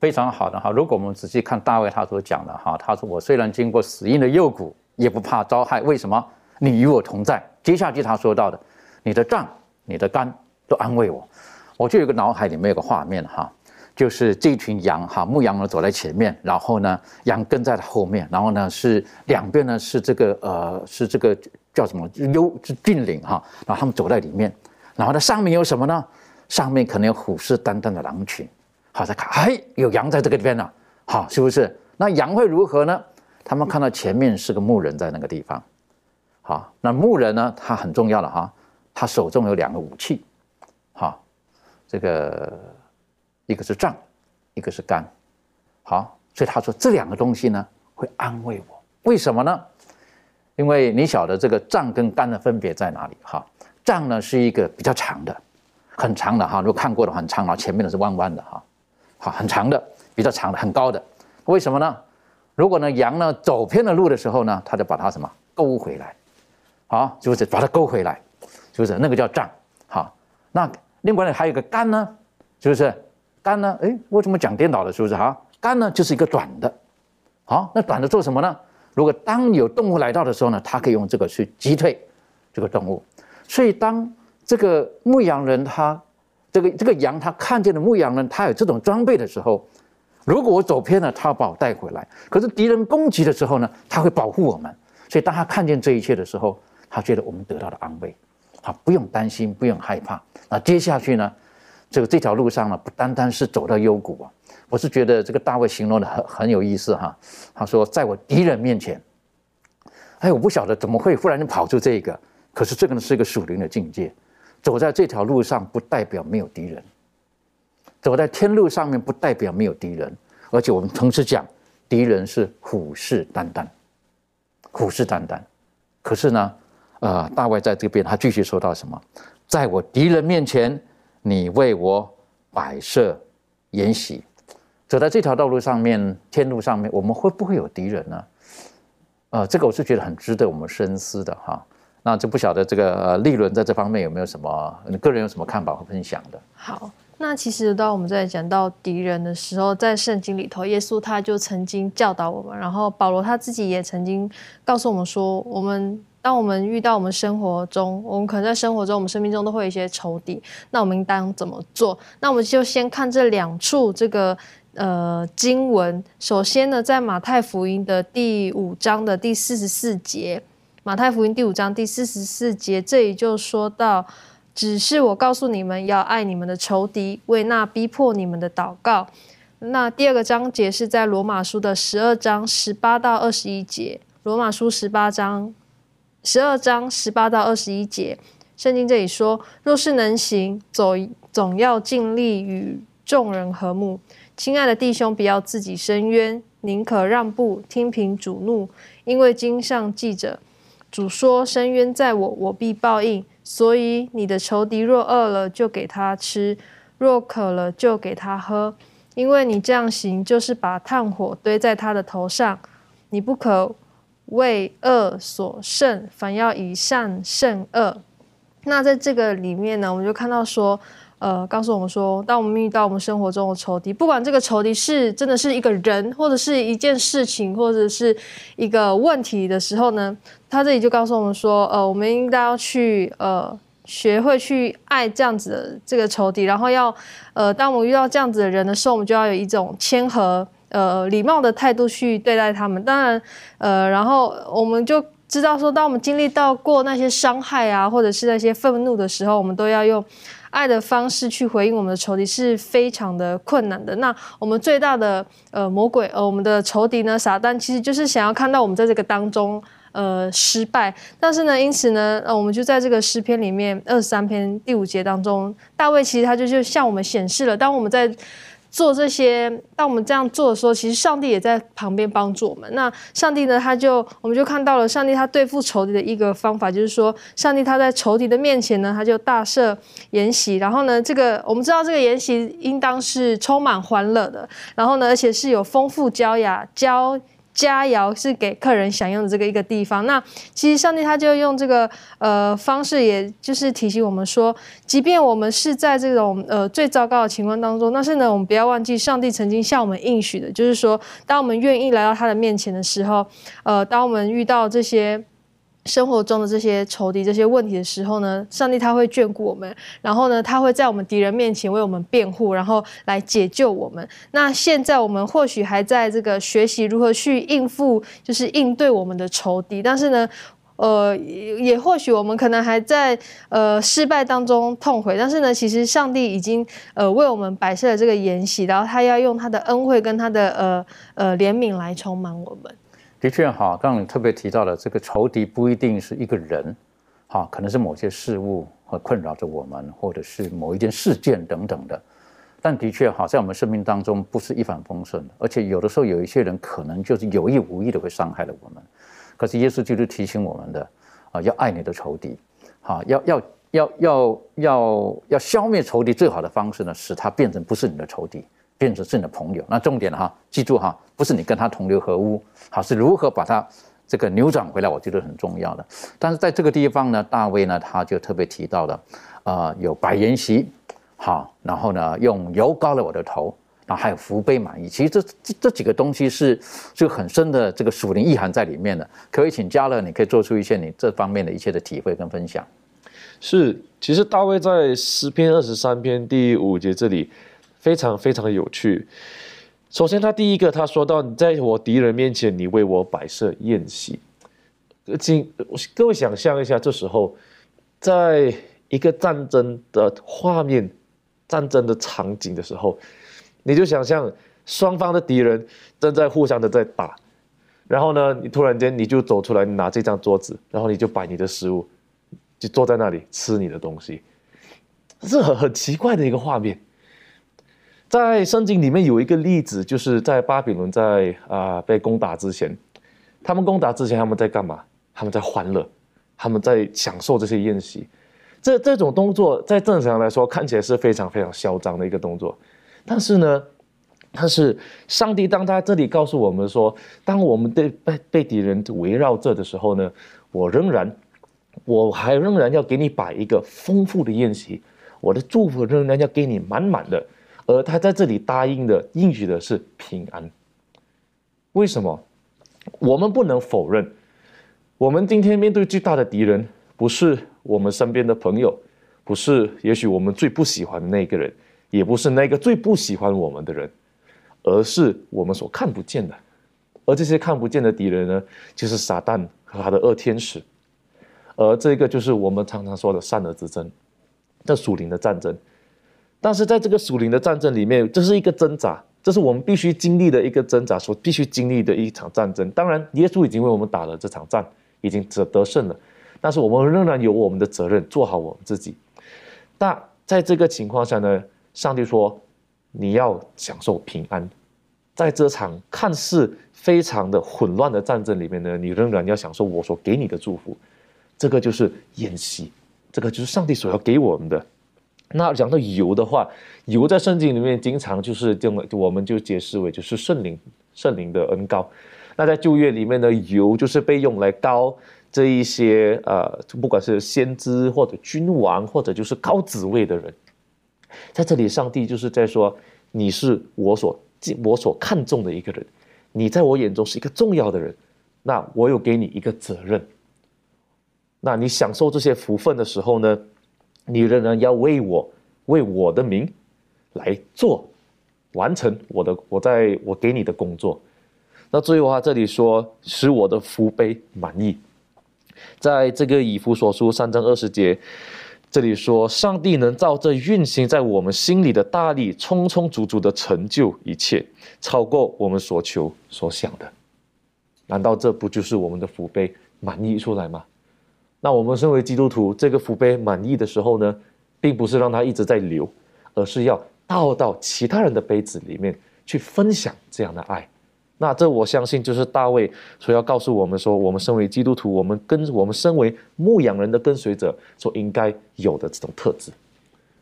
非常好的哈，如果我们仔细看大卫他所讲的哈，他说我虽然经过死荫的幽谷，也不怕遭害。为什么？你与我同在。接下去他说到的，你的杖，你的杆。都安慰我，我就有个脑海里面有个画面哈，就是这群羊哈，牧羊人走在前面，然后呢，羊跟在后面，然后呢是两边呢是这个呃是这个叫什么幽是峻岭哈，然后他们走在里面，然后呢上面有什么呢？上面可能有虎视眈眈的狼群，好在看，哎，有羊在这个地方呢，好是不是？那羊会如何呢？他们看到前面是个牧人在那个地方，好，那牧人呢，他很重要的哈，他手中有两个武器。好，这个一个是杖，一个是杆，好，所以他说这两个东西呢会安慰我，为什么呢？因为你晓得这个杖跟杆的分别在哪里？哈，杖呢是一个比较长的，很长的哈，如果看过的很长啊，前面的是弯弯的哈，好，很长的，比较长的，很高的，为什么呢？如果呢羊呢走偏了路的时候呢，他就把它什么勾回来，好，就是把它勾回来？是不是那个叫杖？好，那。另外呢，还有个杆呢，是不是？杆呢？哎，为什么讲颠倒了？是不是？哈，杆呢就是一个短的，好，那短的做什么呢？如果当有动物来到的时候呢，它可以用这个去击退这个动物。所以当这个牧羊人他这个这个羊他看见了牧羊人他有这种装备的时候，如果我走偏了，他要把我带回来。可是敌人攻击的时候呢，他会保护我们。所以当他看见这一切的时候，他觉得我们得到了安慰。好，不用担心，不用害怕。那接下去呢？这个这条路上呢，不单单是走到幽谷啊，我是觉得这个大卫形容的很很有意思哈。他说，在我敌人面前，哎，我不晓得怎么会忽然就跑出这个，可是这个呢是一个属灵的境界。走在这条路上，不代表没有敌人；走在天路上面，不代表没有敌人。而且我们同时讲，敌人是虎视眈眈，虎视眈眈。可是呢，呃，大卫在这边他继续说到什么？在我敌人面前，你为我摆设筵席。走在这条道路上面，天路上面，我们会不会有敌人呢？呃，这个我是觉得很值得我们深思的哈。那就不晓得这个呃利润在这方面有没有什么，你个人有什么看法和分享的？好。那其实当我们在讲到敌人的时候，在圣经里头，耶稣他就曾经教导我们，然后保罗他自己也曾经告诉我们说，我们当我们遇到我们生活中，我们可能在生活中，我们生命中都会有一些仇敌，那我们应当怎么做？那我们就先看这两处这个呃经文。首先呢，在马太福音的第五章的第四十四节，马太福音第五章第四十四节，这里就说到。只是我告诉你们要爱你们的仇敌，为那逼迫你们的祷告。那第二个章节是在罗马书的十二章十八到二十一节。罗马书十八章十二章十八到二十一节，圣经这里说：若是能行，走总要尽力与众人和睦。亲爱的弟兄，不要自己伸冤，宁可让步，听凭主怒，因为经上记着，主说：伸冤在我，我必报应。所以，你的仇敌若饿了，就给他吃；若渴了，就给他喝。因为你这样行，就是把炭火堆在他的头上。你不可为恶所胜，反要以善胜恶。那在这个里面呢，我们就看到说。呃，告诉我们说，当我们遇到我们生活中的仇敌，不管这个仇敌是真的是一个人，或者是一件事情，或者是一个问题的时候呢，他这里就告诉我们说，呃，我们应该要去呃学会去爱这样子的这个仇敌，然后要呃，当我们遇到这样子的人的时候，我们就要有一种谦和呃礼貌的态度去对待他们。当然，呃，然后我们就知道说，当我们经历到过那些伤害啊，或者是那些愤怒的时候，我们都要用。爱的方式去回应我们的仇敌是非常的困难的。那我们最大的呃魔鬼呃我们的仇敌呢撒旦其实就是想要看到我们在这个当中呃失败。但是呢，因此呢呃我们就在这个诗篇里面二十三篇第五节当中，大卫其实他就就向我们显示了，当我们在。做这些，当我们这样做的时候，其实上帝也在旁边帮助我们。那上帝呢，他就我们就看到了上帝他对付仇敌的一个方法，就是说，上帝他在仇敌的面前呢，他就大设筵席。然后呢，这个我们知道这个筵席应当是充满欢乐的，然后呢，而且是有丰富交雅娇。佳肴是给客人享用的这个一个地方。那其实上帝他就用这个呃方式，也就是提醒我们说，即便我们是在这种呃最糟糕的情况当中，但是呢，我们不要忘记上帝曾经向我们应许的，就是说，当我们愿意来到他的面前的时候，呃，当我们遇到这些。生活中的这些仇敌、这些问题的时候呢，上帝他会眷顾我们，然后呢，他会在我们敌人面前为我们辩护，然后来解救我们。那现在我们或许还在这个学习如何去应付，就是应对我们的仇敌，但是呢，呃，也或许我们可能还在呃失败当中痛悔，但是呢，其实上帝已经呃为我们摆设了这个筵席，然后他要用他的恩惠跟他的呃呃怜悯来充满我们。的确哈，刚刚你特别提到的这个仇敌不一定是一个人，哈，可能是某些事物和困扰着我们，或者是某一件事件等等的。但的确哈，在我们生命当中不是一帆风顺的，而且有的时候有一些人可能就是有意无意的会伤害了我们。可是耶稣就是提醒我们的啊，要爱你的仇敌，哈，要要要要要要消灭仇敌最好的方式呢，使他变成不是你的仇敌。变成是你的朋友，那重点哈，记住哈，不是你跟他同流合污，好是如何把他这个扭转回来，我觉得很重要的。但是在这个地方呢，大卫呢他就特别提到了，啊，有白筵席，好，然后呢用油膏了我的头，然后还有福杯满溢。其实这这这几个东西是就很深的这个属灵意涵在里面的。可以请嘉乐，你可以做出一些你这方面的一切的体会跟分享。是，其实大卫在诗篇二十三篇第五节这里。非常非常有趣。首先，他第一个他说到：“你在我敌人面前，你为我摆设宴席。”请各位想象一下，这时候，在一个战争的画面、战争的场景的时候，你就想象双方的敌人正在互相的在打，然后呢，你突然间你就走出来拿这张桌子，然后你就摆你的食物，就坐在那里吃你的东西，是很很奇怪的一个画面。在圣经里面有一个例子，就是在巴比伦在啊被攻打之前，他们攻打之前他们在干嘛？他们在欢乐，他们在享受这些宴席。这这种动作在正常来说看起来是非常非常嚣张的一个动作，但是呢，但是上帝当他这里告诉我们说，当我们被被被敌人围绕着的时候呢，我仍然，我还仍然要给你摆一个丰富的宴席，我的祝福仍然要给你满满的。而他在这里答应的应许的是平安。为什么？我们不能否认，我们今天面对最大的敌人，不是我们身边的朋友，不是也许我们最不喜欢的那个人，也不是那个最不喜欢我们的人，而是我们所看不见的。而这些看不见的敌人呢，就是撒旦和他的恶天使。而这个就是我们常常说的善恶之争，这属灵的战争。但是在这个属灵的战争里面，这是一个挣扎，这是我们必须经历的一个挣扎，所必须经历的一场战争。当然，耶稣已经为我们打了这场战，已经得得胜了。但是我们仍然有我们的责任，做好我们自己。那在这个情况下呢，上帝说你要享受平安，在这场看似非常的混乱的战争里面呢，你仍然要享受我所给你的祝福。这个就是宴席，这个就是上帝所要给我们的。那讲到油的话，油在圣经里面经常就是这么，我们就解释为就是圣灵，圣灵的恩膏。那在旧约里面的油就是被用来膏这一些呃，不管是先知或者君王或者就是高职位的人。在这里，上帝就是在说，你是我所我所看重的一个人，你在我眼中是一个重要的人。那我有给你一个责任。那你享受这些福分的时候呢？你仍然要为我为我的名来做，完成我的我在我给你的工作。那最后啊，这里说使我的福杯满意，在这个以弗所书三章二十节，这里说上帝能照这运行在我们心里的大力，充充足足的成就一切，超过我们所求所想的。难道这不就是我们的福杯满意出来吗？那我们身为基督徒，这个福杯满意的时候呢，并不是让它一直在流，而是要倒到其他人的杯子里面去分享这样的爱。那这我相信就是大卫所要告诉我们说，我们身为基督徒，我们跟我们身为牧羊人的跟随者所应该有的这种特质。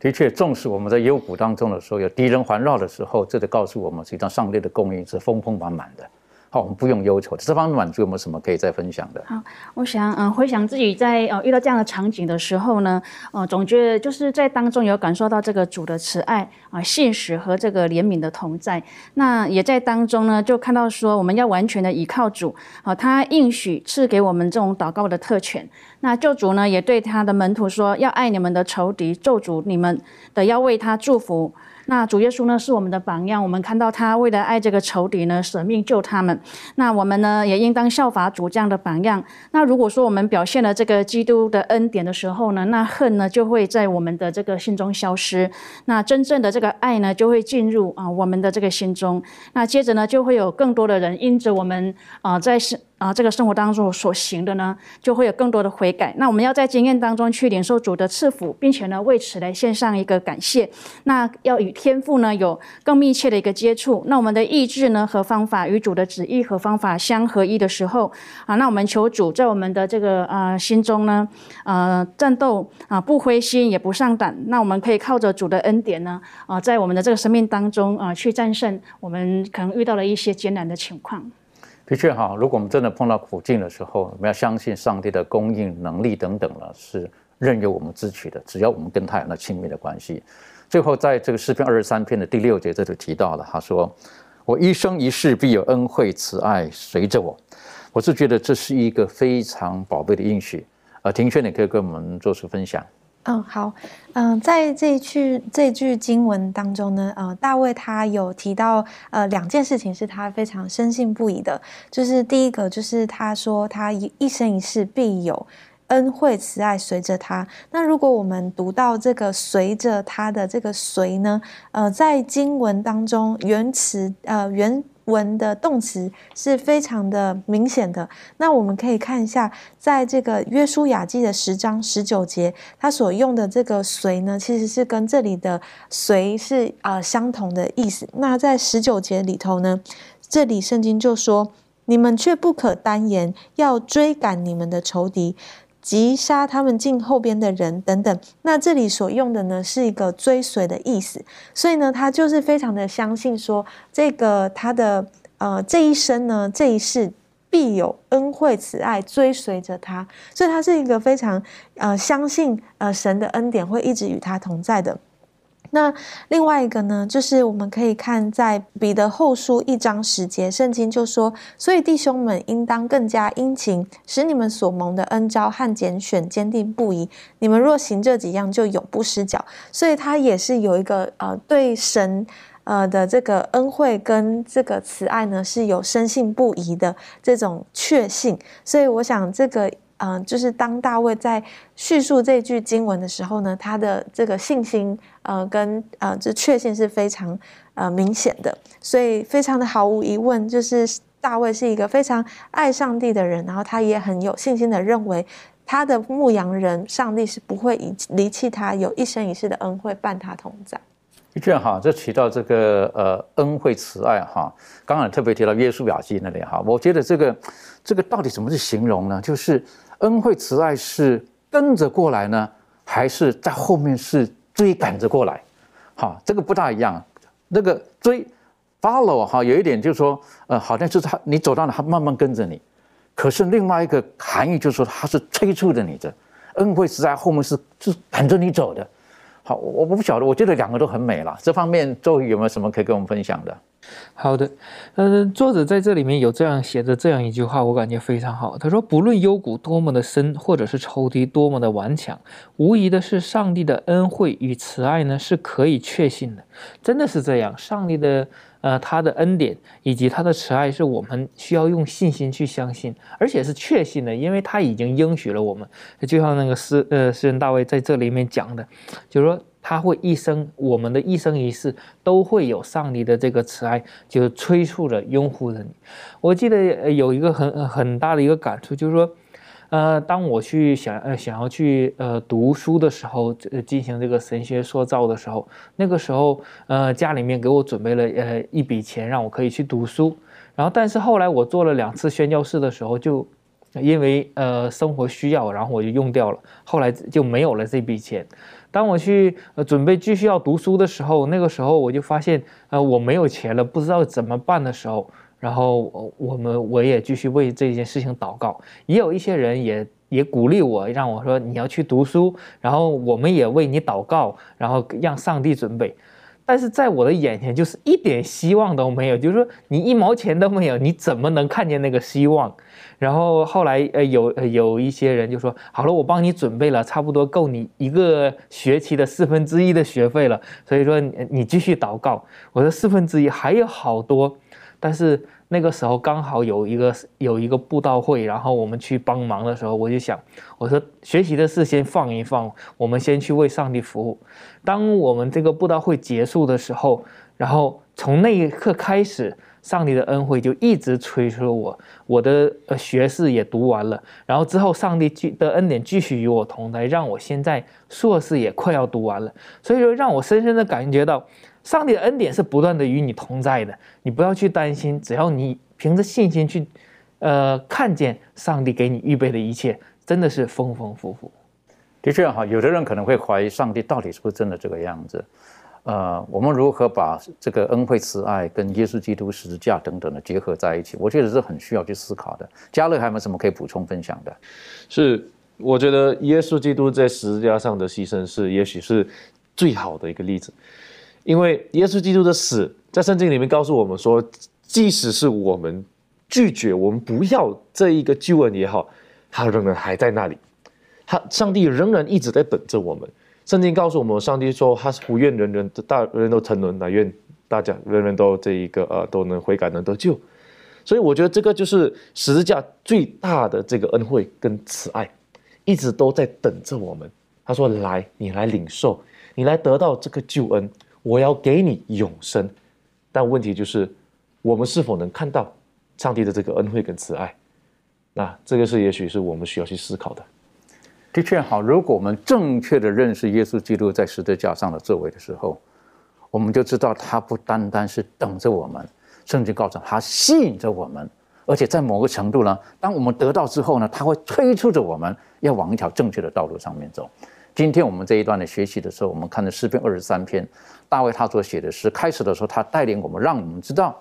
的确，重视我们在幽谷当中的时候，有敌人环绕的时候，这得告诉我们，实际上上帝的供应是丰丰满满的。好，我们不用忧愁。这方面满足有没有什么可以再分享的？好，我想，嗯，回想自己在呃遇到这样的场景的时候呢，呃，总觉得就是在当中有感受到这个主的慈爱啊、信实和这个怜悯的同在。那也在当中呢，就看到说我们要完全的依靠主啊，他应许赐给我们这种祷告的特权。那救主呢，也对他的门徒说，要爱你们的仇敌，咒主你们的，要为他祝福。那主耶稣呢是我们的榜样，我们看到他为了爱这个仇敌呢，舍命救他们。那我们呢也应当效法主这样的榜样。那如果说我们表现了这个基督的恩典的时候呢，那恨呢就会在我们的这个心中消失。那真正的这个爱呢就会进入啊我们的这个心中。那接着呢就会有更多的人因着我们啊在是。啊，这个生活当中所行的呢，就会有更多的悔改。那我们要在经验当中去领受主的赐福，并且呢，为此来献上一个感谢。那要与天父呢有更密切的一个接触。那我们的意志呢和方法与主的旨意和方法相合一的时候，啊，那我们求主在我们的这个啊心中呢，呃，战斗啊不灰心也不上胆。那我们可以靠着主的恩典呢，啊，在我们的这个生命当中啊去战胜我们可能遇到了一些艰难的情况。的确哈，如果我们真的碰到苦境的时候，我们要相信上帝的供应能力等等了，是任由我们支取的。只要我们跟他有那亲密的关系。最后，在这个诗篇二十三篇的第六节，这就提到了，他说：“我一生一世必有恩惠慈爱随着我。”我是觉得这是一个非常宝贝的应许。呃，庭轩，你可以跟我们做出分享。嗯，好，嗯，在这一句这句经文当中呢，呃，大卫他有提到呃两件事情是他非常深信不疑的，就是第一个就是他说他一一生一世必有恩惠慈爱随着他。那如果我们读到这个随着他的这个随呢，呃，在经文当中原词呃原。文的动词是非常的明显的。那我们可以看一下，在这个约书亚记的十章十九节，它所用的这个“随”呢，其实是跟这里的“随”是啊相同的意思。那在十九节里头呢，这里圣经就说：“你们却不可单言，要追赶你们的仇敌。”击杀他们进后边的人等等，那这里所用的呢是一个追随的意思，所以呢，他就是非常的相信说，这个他的呃这一生呢这一世必有恩惠慈爱追随着他，所以他是一个非常呃相信呃神的恩典会一直与他同在的。那另外一个呢，就是我们可以看在彼得后书一章十节，圣经就说：“所以弟兄们应当更加殷勤，使你们所蒙的恩招和拣选坚定不移。你们若行这几样，就永不失脚。”所以他也是有一个呃对神呃的这个恩惠跟这个慈爱呢是有深信不疑的这种确信。所以我想这个。嗯，就是当大卫在叙述这句经文的时候呢，他的这个信心，呃，跟呃，这确信是非常呃明显的，所以非常的毫无疑问，就是大卫是一个非常爱上帝的人，然后他也很有信心的认为他的牧羊人，上帝是不会遗离弃他，有一生一世的恩惠伴他同在。的确哈，就提到这个呃恩惠慈爱哈，刚刚特别提到约书亚记那里哈，我觉得这个这个到底怎么去形容呢？就是。恩惠慈爱是跟着过来呢，还是在后面是追赶着过来？哈，这个不大一样。那个追，follow 哈，有一点就是说，呃，好像是他你走到哪，他慢慢跟着你。可是另外一个含义就是说，他是催促着你的。恩惠慈爱后面是是赶着你走的。好，我我不晓得，我觉得两个都很美了。这方面周瑜有没有什么可以跟我们分享的？好的，嗯，作者在这里面有这样写的这样一句话，我感觉非常好。他说：“不论幽谷多么的深，或者是仇敌多么的顽强，无疑的是上帝的恩惠与慈爱呢是可以确信的。真的是这样，上帝的呃他的恩典以及他的慈爱是我们需要用信心去相信，而且是确信的，因为他已经应许了我们。就像那个诗呃诗人大卫在这里面讲的，就是说。”他会一生，我们的一生一世都会有上帝的这个慈爱，就是催促着、拥护着你。我记得有一个很很大的一个感触，就是说，呃，当我去想呃想要去呃读书的时候，呃进行这个神学塑造的时候，那个时候呃家里面给我准备了呃一笔钱，让我可以去读书。然后，但是后来我做了两次宣教士的时候，就因为呃生活需要，然后我就用掉了，后来就没有了这笔钱。当我去呃准备继续要读书的时候，那个时候我就发现，呃，我没有钱了，不知道怎么办的时候，然后我们我也继续为这件事情祷告，也有一些人也也鼓励我，让我说你要去读书，然后我们也为你祷告，然后让上帝准备。但是在我的眼前就是一点希望都没有，就是说你一毛钱都没有，你怎么能看见那个希望？然后后来呃有有一些人就说好了，我帮你准备了，差不多够你一个学期的四分之一的学费了，所以说你你继续祷告。我说四分之一还有好多，但是。那个时候刚好有一个有一个布道会，然后我们去帮忙的时候，我就想，我说学习的事先放一放，我们先去为上帝服务。当我们这个布道会结束的时候，然后从那一刻开始，上帝的恩惠就一直催促我，我的学士也读完了，然后之后上帝继的恩典继续与我同在，让我现在硕士也快要读完了，所以说让我深深的感觉到。上帝的恩典是不断的与你同在的，你不要去担心，只要你凭着信心去，呃，看见上帝给你预备的一切，真的是丰丰富富。的确哈，有的人可能会怀疑上帝到底是不是真的这个样子。呃，我们如何把这个恩惠慈爱跟耶稣基督十字架等等的结合在一起？我觉得是很需要去思考的。嘉乐还有没有什么可以补充分享的？是，我觉得耶稣基督在十字架上的牺牲是，也许是最好的一个例子。因为耶稣基督的死，在圣经里面告诉我们说，即使是我们拒绝，我们不要这一个救恩也好，他仍然还在那里，他上帝仍然一直在等着我们。圣经告诉我们，上帝说他是不愿人人大人都沉沦，乃愿大家人人都这一个呃都能悔改能得救。所以我觉得这个就是十字架最大的这个恩惠跟慈爱。一直都在等着我们。他说：“来，你来领受，你来得到这个救恩，我要给你永生。”但问题就是，我们是否能看到上帝的这个恩惠跟慈爱？那这个是也许是我们需要去思考的。的确好，如果我们正确的认识耶稣基督在十字架上的作为的时候，我们就知道他不单单是等着我们，甚至告诉他吸引着我们，而且在某个程度呢，当我们得到之后呢，他会催促着我们要往一条正确的道路上面走。今天我们这一段的学习的时候，我们看的诗篇二十三篇，大卫他所写的诗，开始的时候他带领我们，让我们知道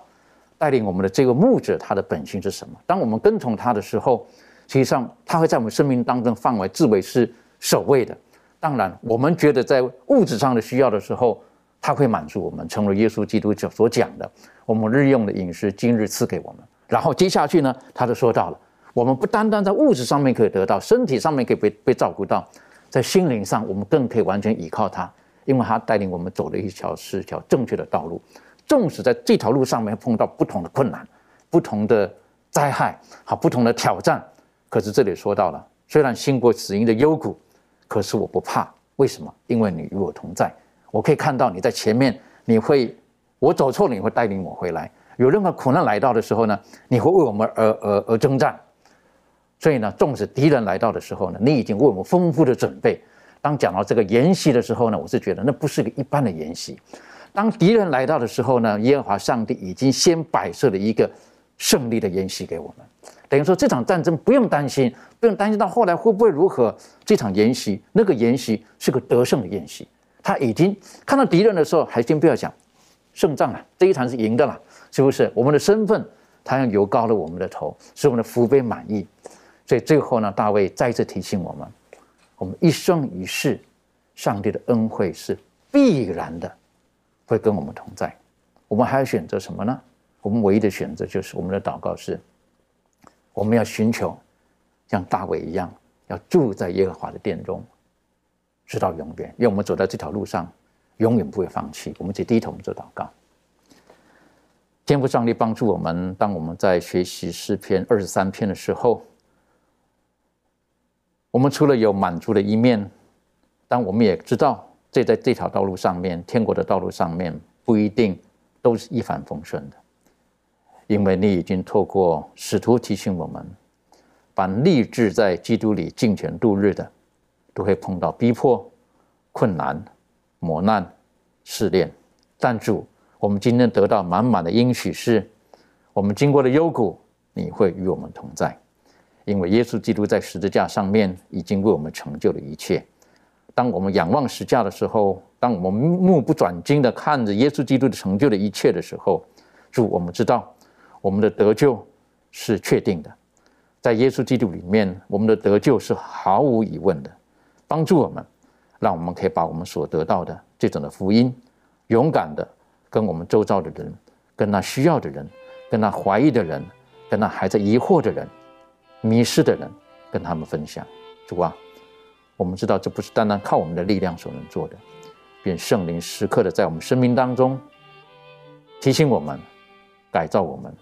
带领我们的这个牧者他的本性是什么。当我们跟从他的时候，实际上他会在我们生命当中范围自为是首位的。当然，我们觉得在物质上的需要的时候，他会满足我们，成为耶稣基督所讲的，我们日用的饮食，今日赐给我们。然后接下去呢，他就说到了，我们不单单在物质上面可以得到，身体上面可以被被照顾到。在心灵上，我们更可以完全依靠他，因为他带领我们走了一条是条正确的道路。纵使在这条路上面碰到不同的困难、不同的灾害、好不同的挑战，可是这里说到了，虽然经过死荫的幽谷，可是我不怕。为什么？因为你与我同在，我可以看到你在前面，你会，我走错了，你会带领我回来。有任何苦难来到的时候呢，你会为我们而而而征战。所以呢，纵使敌人来到的时候呢，你已经为我们丰富的准备。当讲到这个筵席的时候呢，我是觉得那不是个一般的筵席。当敌人来到的时候呢，耶和华上帝已经先摆设了一个胜利的筵席给我们。等于说这场战争不用担心，不用担心到后来会不会如何。这场演习，那个演习是个得胜的宴席。他已经看到敌人的时候，还先不要讲胜仗了，这一场是赢的了，是不是？我们的身份，他要油高了我们的头，使我们的福杯满意。所以最后呢，大卫再次提醒我们：我们一生一世，上帝的恩惠是必然的，会跟我们同在。我们还要选择什么呢？我们唯一的选择就是我们的祷告是：我们要寻求像大卫一样，要住在耶和华的殿中，直到永远。因为我们走在这条路上，永远不会放弃。我们就低头做祷告。天父上帝帮助我们，当我们在学习诗篇二十三篇的时候。我们除了有满足的一面，但我们也知道，这在这条道路上面，天国的道路上面，不一定都是一帆风顺的。因为你已经透过使徒提醒我们，凡立志在基督里尽全度日的，都会碰到逼迫、困难、磨难、试炼。但主，我们今天得到满满的应许是，我们经过的幽谷，你会与我们同在。因为耶稣基督在十字架上面已经为我们成就了一切。当我们仰望十字架的时候，当我们目不转睛的看着耶稣基督的成就的一切的时候，主，我们知道我们的得救是确定的，在耶稣基督里面，我们的得救是毫无疑问的。帮助我们，让我们可以把我们所得到的这种的福音，勇敢的跟我们周遭的人、跟那需要的人、跟那怀疑的人、跟那还在疑惑的人。迷失的人，跟他们分享。主啊，我们知道这不是单单靠我们的力量所能做的，便圣灵时刻的在我们生命当中提醒我们、改造我们、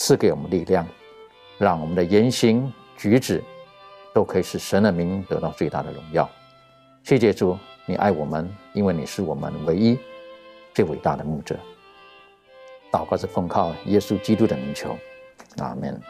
赐给我们力量，让我们的言行举止都可以使神的名得到最大的荣耀。谢谢主，你爱我们，因为你是我们唯一最伟大的牧者。祷告是奉靠耶稣基督的名求，阿门。